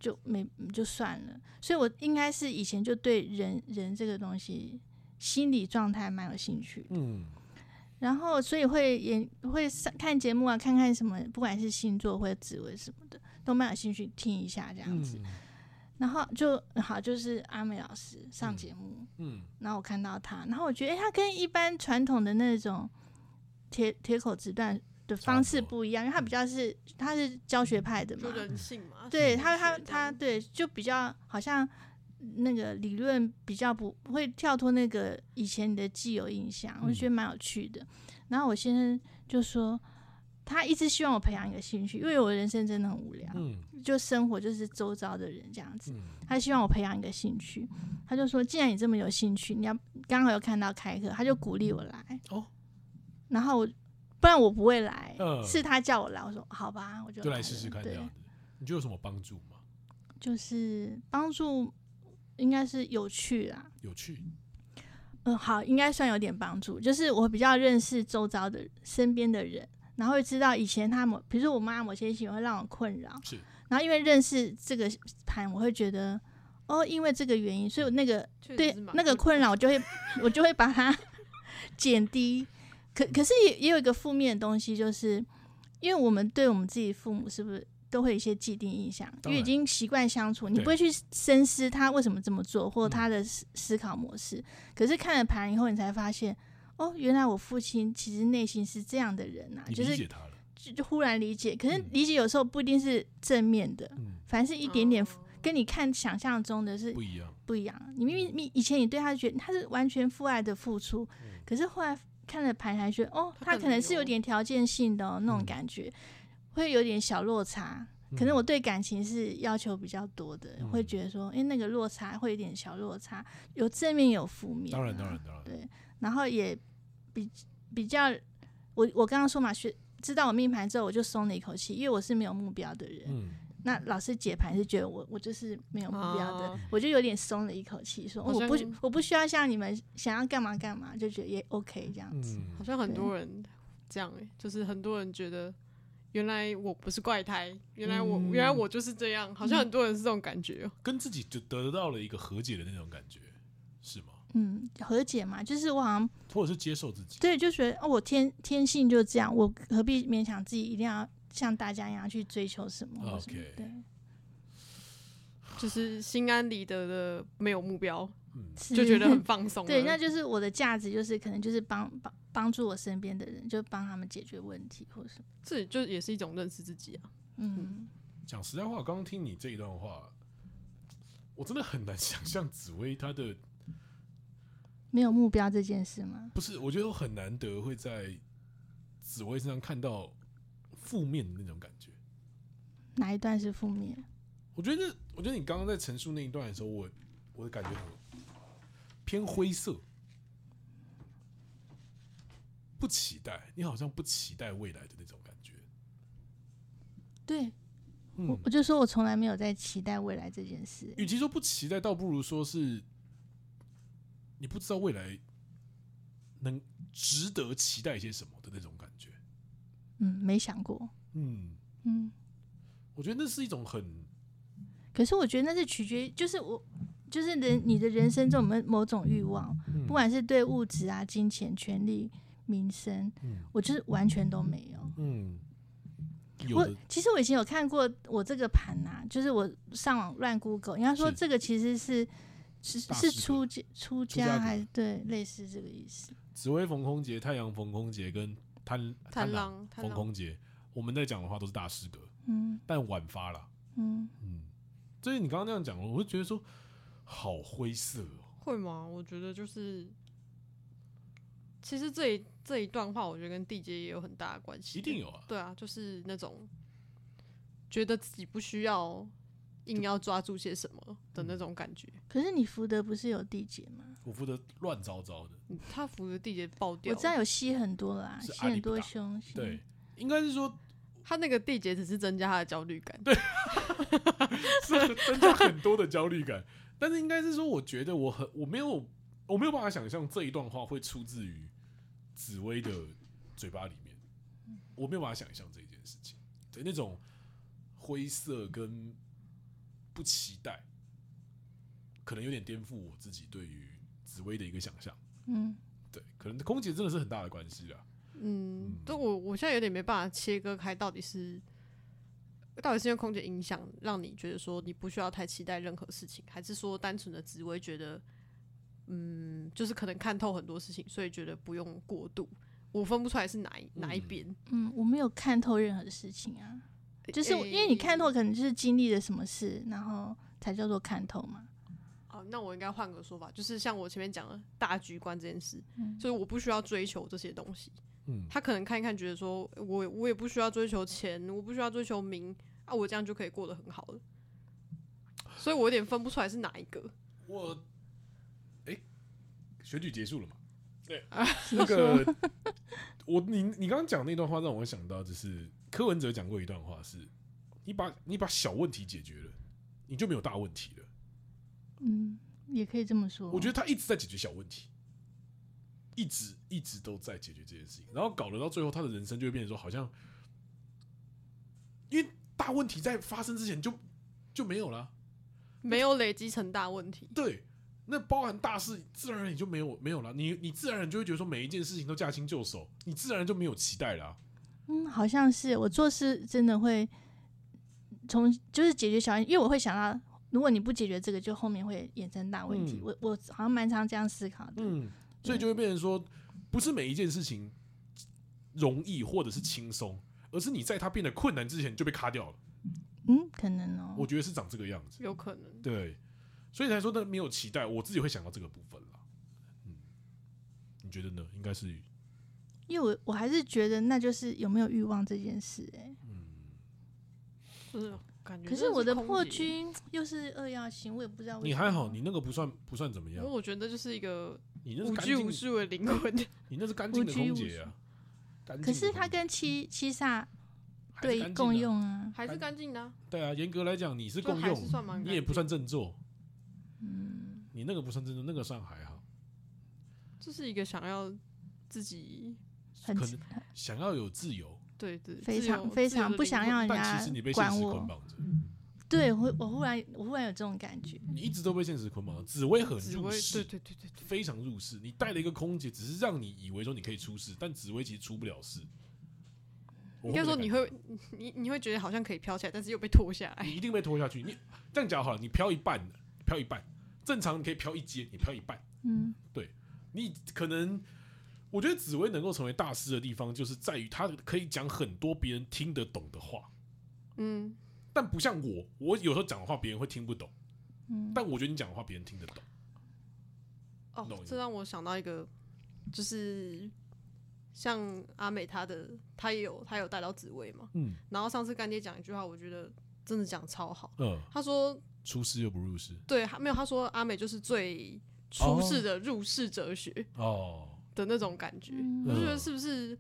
就没就算了。所以我应该是以前就对人人这个东西心理状态蛮有兴趣，嗯，然后所以会也会看节目啊，看看什么，不管是星座或者紫微什么的，都蛮有兴趣听一下这样子。然后就好，就是阿美老师上节目，嗯，嗯，然后我看到他，然后我觉得，哎，他跟一般传统的那种铁铁口直断的方式不一样，因为他比较是他是教学派的嘛，人性嘛，对他他他对，就比较好像那个理论比较不会跳脱那个以前你的既有印象，我就觉得蛮有趣的。然后我先生就说。他一直希望我培养一个兴趣，因为我的人生真的很无聊，嗯、就生活就是周遭的人这样子。嗯、他希望我培养一个兴趣，他就说：“既然你这么有兴趣，你要刚好又看到开课，他就鼓励我来。哦”然后不然我不会来，呃、是他叫我来，我说好吧，我就来就来试试看这样子。你觉得有什么帮助吗？就是帮助，应该是有趣啦。有趣。嗯、呃，好，应该算有点帮助。就是我比较认识周遭的身边的人。然后会知道以前他某，比如说我妈某些行为会让我困扰，是。然后因为认识这个盘，我会觉得，哦，因为这个原因，所以我那个对那个困扰，我就会 [LAUGHS] 我就会把它 [LAUGHS] 减低。可可是也也有一个负面的东西，就是因为我们对我们自己父母是不是都会有一些既定印象，因为已经习惯相处，你不会去深思他为什么这么做，或者他的思思考模式。可是看了盘以后，你才发现。哦，原来我父亲其实内心是这样的人呐、啊，就是就就忽然理解。可是理解有时候不一定是正面的，嗯、凡是一点点跟你看想象中的是不一样，不一样。你明明你以前你对他觉得他是完全父爱的付出，嗯、可是后来看了盘还觉得哦，他可能是有点条件性的、哦、那种感觉，嗯、会有点小落差。可能我对感情是要求比较多的，嗯、会觉得说，哎，那个落差会有点小落差，有正面有负面、啊。当然，当然，当然，对。然后也比比较，我我刚刚说嘛，学知道我命盘之后，我就松了一口气，因为我是没有目标的人。嗯、那老师解盘是觉得我我就是没有目标的，哦、我就有点松了一口气，说我不我不需要像你们想要干嘛干嘛，就觉得也 OK 这样子。好像很多人这样、欸、就是很多人觉得原来我不是怪胎，原来我、嗯、原来我就是这样，好像很多人是这种感觉，跟自己就得到了一个和解的那种感觉，是吗？嗯，和解嘛，就是我好像或者是接受自己，对，就觉得哦，我天天性就这样，我何必勉强自己一定要像大家一样去追求什么？OK，对，就是心安理得的，没有目标，嗯，就觉得很 [LAUGHS] 放松。对，那就是我的价值，就是可能就是帮帮帮助我身边的人，就帮他们解决问题，或者什么。这就也是一种认识自己啊。嗯，讲实在话，刚刚听你这一段话，我真的很难 [LAUGHS] 想象紫薇她的。[LAUGHS] 没有目标这件事吗？不是，我觉得我很难得会在紫薇身上看到负面的那种感觉。哪一段是负面？我觉得，我觉得你刚刚在陈述那一段的时候，我我的感觉很偏灰色，不期待，你好像不期待未来的那种感觉。对，嗯、我我就说我从来没有在期待未来这件事。与其说不期待，倒不如说是你不知道未来能值得期待一些什么的那种感觉。嗯，没想过。嗯嗯，我觉得那是一种很。可是我觉得那是取决于，就是我，就是人，你的人生中有没有某种欲望，嗯、不管是对物质啊、金钱、权利、名声，嗯、我就是完全都没有。嗯，有我其实我以前有看过我这个盘呐、啊，就是我上网乱 Google，人家说这个其实是是是出家出家还是对类似这个意思。紫薇逢空劫、太阳逢空劫跟贪贪狼逢空劫，我们在讲的话都是大师格，嗯，但晚发了，嗯嗯。所以你刚刚那样讲，我会觉得说好灰色哦。会吗？我觉得就是，其实这一这一段话，我觉得跟地劫也有很大的关系。一定有啊。对啊，就是那种觉得自己不需要硬要抓住些什么的那种感觉。可是你福德不是有地结吗？我福德乱糟糟的。他福德地结爆掉，我知道有吸很多啦，吸很多凶。对，应该是说他那个地结只是增加他的焦虑感。对。[LAUGHS] 是增加很多的焦虑感，但是应该是说，我觉得我很我没有我没有办法想象这一段话会出自于紫薇的嘴巴里面，我没有办法想象这一件事情，对那种灰色跟不期待，可能有点颠覆我自己对于紫薇的一个想象。嗯，对，可能空姐真的是很大的关系啊。嗯，但我我现在有点没办法切割开，到底是。到底是因为空姐影响，让你觉得说你不需要太期待任何事情，还是说单纯的只会觉得，嗯，就是可能看透很多事情，所以觉得不用过度？我分不出来是哪一哪一边。嗯，我没有看透任何事情啊，就是因为你看透，可能就是经历了什么事，然后才叫做看透嘛。哦，那我应该换个说法，就是像我前面讲的大局观这件事，嗯，所以我不需要追求这些东西。嗯，他可能看一看，觉得说我我也不需要追求钱，我不需要追求名啊，我这样就可以过得很好了。所以我有点分不出来是哪一个。我，哎、欸，选举结束了嘛？对，[LAUGHS] 那个我你你刚刚讲那段话让我想到，就是柯文哲讲过一段话是，是你把你把小问题解决了，你就没有大问题了。嗯，也可以这么说。我觉得他一直在解决小问题。一直一直都在解决这件事情，然后搞得到最后，他的人生就会变成说，好像因为大问题在发生之前就就没有了，没有累积成大问题。对，那包含大事，自然而然你就没有没有了。你你自然而然就会觉得说，每一件事情都驾轻就熟，你自然然就没有期待了。嗯，好像是我做事真的会从就是解决小因为我会想到，如果你不解决这个，就后面会衍生大问题。嗯、我我好像蛮常这样思考的。嗯。所以就会变成说，不是每一件事情容易或者是轻松，而是你在它变得困难之前就被卡掉了。嗯，可能哦。我觉得是长这个样子。有可能。对，所以才说那没有期待，我自己会想到这个部分啦。嗯，你觉得呢？应该是，因为我我还是觉得那就是有没有欲望这件事、欸。哎，嗯，是感觉。可是我的破军 [TSK] 又是二曜星，我也不知道。你还好，你那个不算不算怎么样。因为我觉得就是一个。你那是无拘无束的灵魂，[LAUGHS] 你那是干净的空姐啊。可是他跟七七煞对共用啊，还是干净的。对啊，严格来讲你是共用，你也不算正坐。嗯，你那个不算正坐，那个算还好。这是一个想要自己可能想要有自由，对对，非常非常不想让人家管我。对，我我忽然我忽然有这种感觉。你一直都被现实捆绑，紫薇很入世，对对对对，非常入世。你带了一个空姐，只是让你以为说你可以出事，但紫薇其实出不了事。应该说你会，你你会觉得好像可以飘起来，但是又被拖下来。你一定被拖下去。你这样讲好了，你飘一半，飘一半，正常你可以飘一阶，你飘一半。嗯，对，你可能，我觉得紫薇能够成为大师的地方，就是在于他可以讲很多别人听得懂的话。嗯。但不像我，我有时候讲的话别人会听不懂，嗯，但我觉得你讲的话别人听得懂。哦，这让我想到一个，就是像阿美她的，她也有她有带到紫薇嘛，嗯，然后上次干爹讲一句话，我觉得真的讲超好。嗯，他说出世又不入世，对，没有他说阿美就是最出世的入世哲学哦的那种感觉。嗯我就觉得是不是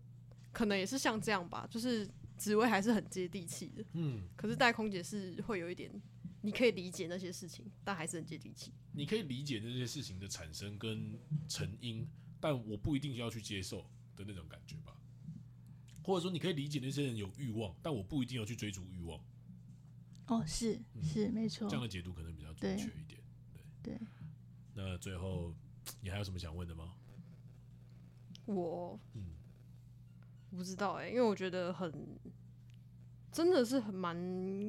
可能也是像这样吧，就是职位还是很接地气的，嗯，可是带空姐是会有一点，你可以理解那些事情，但还是很接地气。你可以理解那些事情的产生跟成因，但我不一定要去接受的那种感觉吧。或者说，你可以理解那些人有欲望，但我不一定要去追逐欲望。哦，是是没错，这样的解读可能比较准确一点。对，对那最后你还有什么想问的吗？我嗯，不知道哎、欸，因为我觉得很，真的是很蛮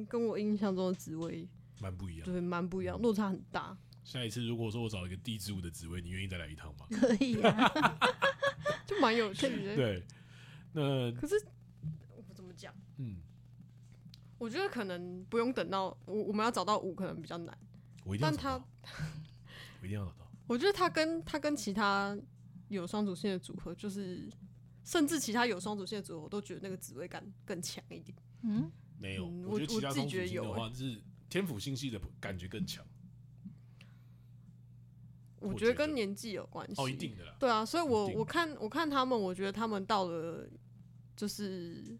跟我印象中的紫薇，蛮不一样。对，蛮不一样，落差很大。下一次如果说我找一个地支舞的紫薇，你愿意再来一趟吗？可以啊，[LAUGHS] 就蛮有趣的。对，那可是我怎么讲？嗯，我觉得可能不用等到我我们要找到五，可能比较难。我一定要但他找到，[LAUGHS] 我一定要找到。我觉得他跟他跟其他有双主线的组合，就是甚至其他有双主线的组合，我都觉得那个紫薇感更强一点。嗯，没有，嗯我觉得其他我我自己觉得有就是天府星系的感觉更强。我我觉得跟年纪有关系。哦，一定的啦。对啊，所以我我看我看他们，我觉得他们到了就是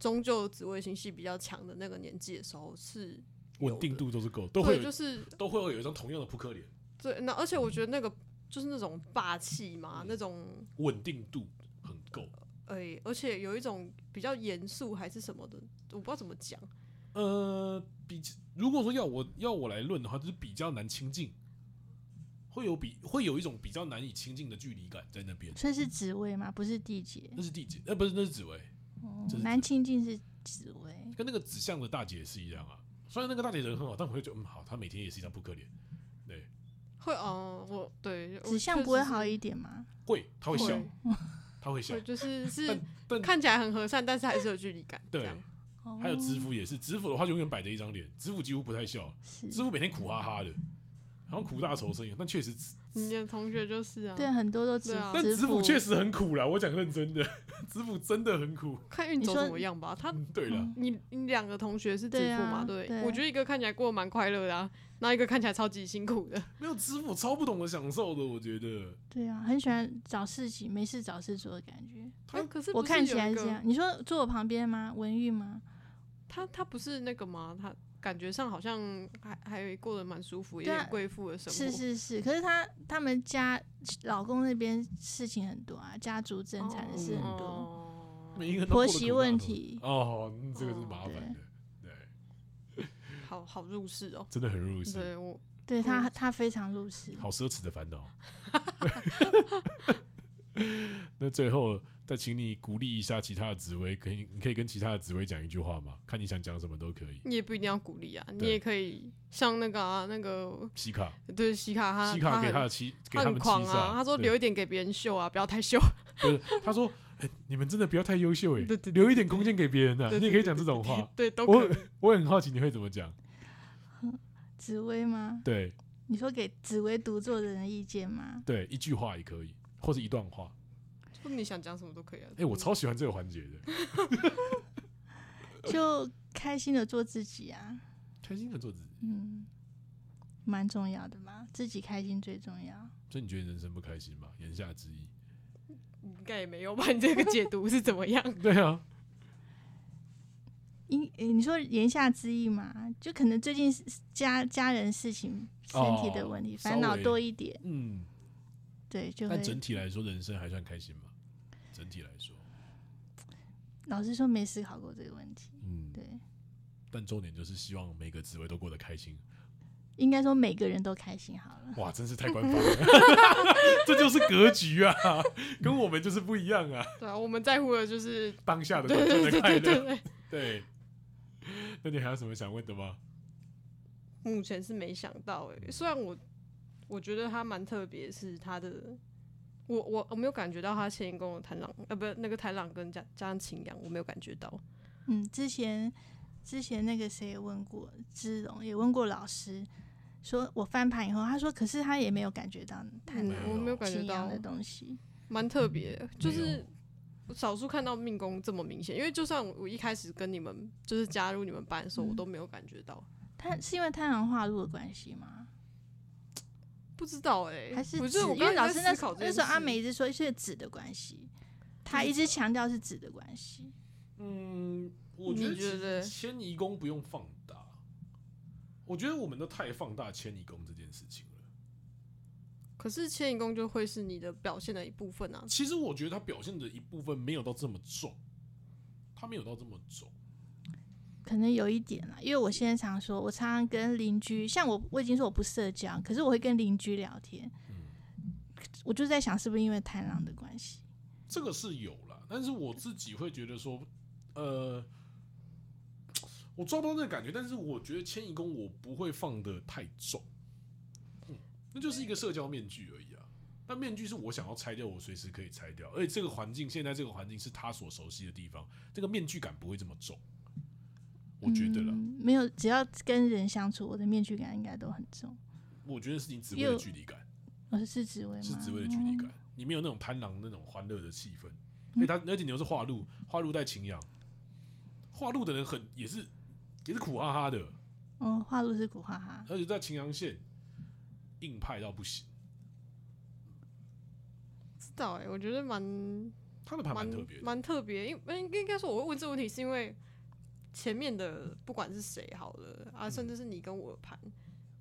终究紫微星系比较强的那个年纪的时候，是有稳定度都是够，都会就是都会有一张同样的扑克脸，对。那而且我觉得那个就是那种霸气嘛，那种稳定度很够。哎、而且有一种比较严肃还是什么的，我不知道怎么讲。呃，比如果说要我要我来论的话，就是比较难亲近，会有比会有一种比较难以亲近的距离感在那边。所以是紫薇吗？不是地劫，那是地姐，呃，不是，那是紫薇，哦难亲近是紫薇，跟那个紫相的大姐是一样啊。虽然那个大姐人很好，但我会觉得，嗯，好，她每天也是一张扑克脸，对，会哦、我对指向不会好一点吗？会，他会笑会，她会笑，，就是 [LAUGHS] 是看起来很和善，但是还是有距离感。对还有知府也是，知府的话永远摆着一张脸，知府几乎不太笑，是知府每天苦哈哈的，好像苦大仇深一样，但确实你的同学就是啊，对，很多都知对啊但子府确实很苦啦，我讲认真的，[LAUGHS] 子府真的很苦。看运走你说怎么样吧。他嗯对了，你你两个同学是支对啊嘛？对，对我觉得一个看起来过得蛮快乐的啊，那一个看起来超级辛苦的。没有子府超不懂得享受的，我觉得。对啊，很喜欢找事情，没事找事做的感觉。哎，可是我看起有一个来是这样。你说坐我旁边吗？文玉吗？他他不是那个吗？他感觉上好像还还过得蛮舒服，有对啊点贵妇的生活。是是是，可是她他们家老公那边事情很多啊，家族争产的事很多，婆媳问题。哦，嗯这个是麻烦的，对，[LAUGHS] 好好入世哦。真的很入世，对我对他他非常入世。好奢侈的烦恼。[LAUGHS] 那最后再请你鼓励一下其他的紫薇，可以你可以跟其他的紫薇讲一句话吗？看你想讲什么都可以。你也不一定要鼓励啊，你也可以像那个啊那个西卡，对西卡他西卡给他的妻，给他很狂啊，他说留一点给别人秀啊，不要太秀。[LAUGHS] 不是，他说：“哎、你们真的不要太优秀哎、对对对留一点空间给别人啊。对你也可以讲这种话。对，都我可以。我很好奇你会怎么讲。紫薇吗？对你说给紫薇独坐的人意见吗？对，一句话也可以，或者一段话。说你想讲什么都可以啊。哎、我超喜欢这个环节的，就开心的做自己啊，[LAUGHS] 开心的做自己。嗯，蛮重要的嘛，自己开心最重要。所以你觉得人生不开心吗？言下之意。应该也没有吧？你这个解读是怎么样？[LAUGHS] 对啊，因、欸你说言下之意嘛，就可能最近家家人事情、身体的问题，哦烦、恼多一点，嗯，对，就会但整体来说，人生还算开心嘛？整体来说，老实说没思考过这个问题。嗯，对，但重点就是希望每个职位都过得开心。应该说每个人都开心好了。哇，真是太官方了，[LAUGHS] 这就是格局啊，跟我们就是不一样啊。对啊，我们在乎的就是当下的对短暂的快对对对乐，对。对。那你还有什么想问的吗？目前是没想到诶、虽然我我觉得他蛮特别，是他的，我我我没有感觉到他迁移宫的贪狼，呃，不是那个贪狼跟加加上擎羊，我没有感觉到。嗯，之前之前那个谁也问过芝龙，也问过老师，说我翻盘以后，他说可是他也没有感觉到贪嗯狼、我没有感觉到的东西。蛮特别，就是少数看到命宫这么明显，因为就算我一开始跟你们就是加入你们班的时候，嗯、我都没有感觉到。他是因为太阳化入的关系吗？不知道哎、欸，还是不是？因为老师那时候那时候阿美一直说是纸的关系，他一直强调是纸的关系。嗯，我觉得迁移宫不用放大。我觉得我们都太放大迁移宫这件事情了。可是迁移宫就会是你的表现的一部分啊。其实我觉得他表现的一部分没有到这么重，他没有到这么重。可能有一点啦，因为我现在常说，我常常跟邻居，像我我已经说我不社交，可是我会跟邻居聊天。嗯，我就在想，是不是因为贪狼的关系？这个是有了，但是我自己会觉得说，呃，我抓不到那个感觉，但是我觉得迁移宫我不会放的太重，嗯，那就是一个社交面具而已啊。但面具是我想要拆掉，我随时可以拆掉，而且这个环境现在这个环境是他所熟悉的地方，这个面具感不会这么重。我觉得了、嗯，没有，只要跟人相处，我的面具感应该都很重。我觉得是你职位的距离感，我是是紫微吗？是职位的距离感，你没有那种贪狼那种欢乐的气氛。哎、嗯，他而且你又是化禄，化禄带擎羊，化禄的人很也是也是苦哈哈的。哦，化禄是苦哈哈，而且在秦阳县硬派到不行。知道哎、欸，我觉得蛮他的盘蛮特别，蛮特别。因为应该说我会问这个问题，是因为。前面的不管是谁好了啊，甚至是你跟我的盘，嗯，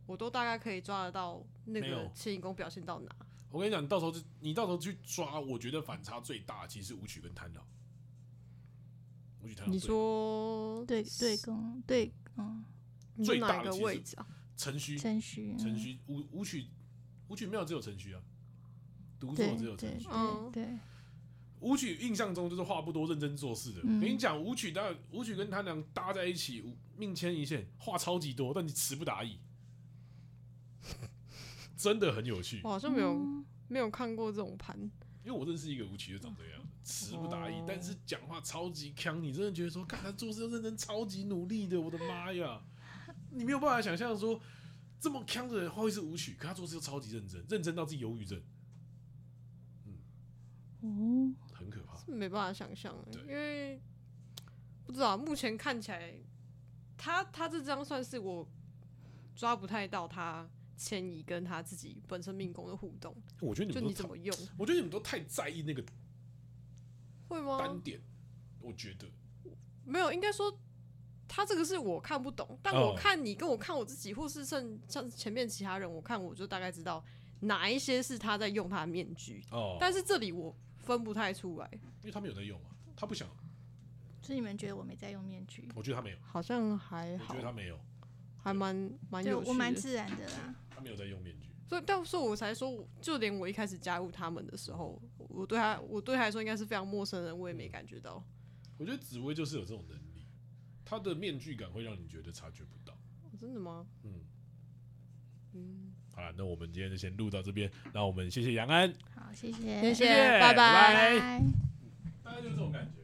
我都大概可以抓得到那个迁移宫表现到哪。我跟你讲，你到时候你到时候去抓，我觉得反差最大其实是武曲跟贪狼。舞曲贪狼。你说对对宫对嗯，最大的位置啊？辰戌辰戌辰戌武武曲武曲没有只有辰戌啊，独坐只有辰戌。嗯，对。武曲印象中就是话不多、认真做事的。嗯、跟你讲，舞曲的舞曲跟贪狼搭在一起，命牵一线，话超级多，但你词不达意，[LAUGHS] 真的很有趣。我好像没有、嗯、没有看过这种盘，因为我认识一个舞曲就长这个样子，词不达意，哦、但是讲话超级锵。你真的觉得说，看他做事认真、超级努力的，我的妈呀！你没有办法想象说，这么强的人会是舞曲，可他做事又超级认真，认真到自己忧郁症。嗯，哦。没办法想象，因为不知道目前看起来，他他这张算是我抓不太到他迁移跟他自己本身命宫的互动。我觉得你们就你怎么用？我觉得你们都太在意那个，会吗？单点，我觉得没有，应该说他这个是我看不懂，但我看你跟我看我自己，或是甚像前面其他人，我看我就大概知道哪一些是他在用他的面具。哦，但是这里我。分不太出来，因为他们有在用啊，他不想。所以你们觉得我没在用面具？我觉得他没有，好像还好。我觉得他没有，还蛮蛮有趣的。我蛮自然的啦。他没有在用面具，所以到时候我才说，就连我一开始加入他们的时候，我对他，我对他来说应该是非常陌生人，我也没感觉到。我觉得紫薇就是有这种能力，他的面具感会让你觉得察觉不到。真的吗？嗯嗯。好了，那我们今天就先录到这边。那我们谢谢杨安，好，谢谢，谢谢，拜拜。大概就是这种感觉。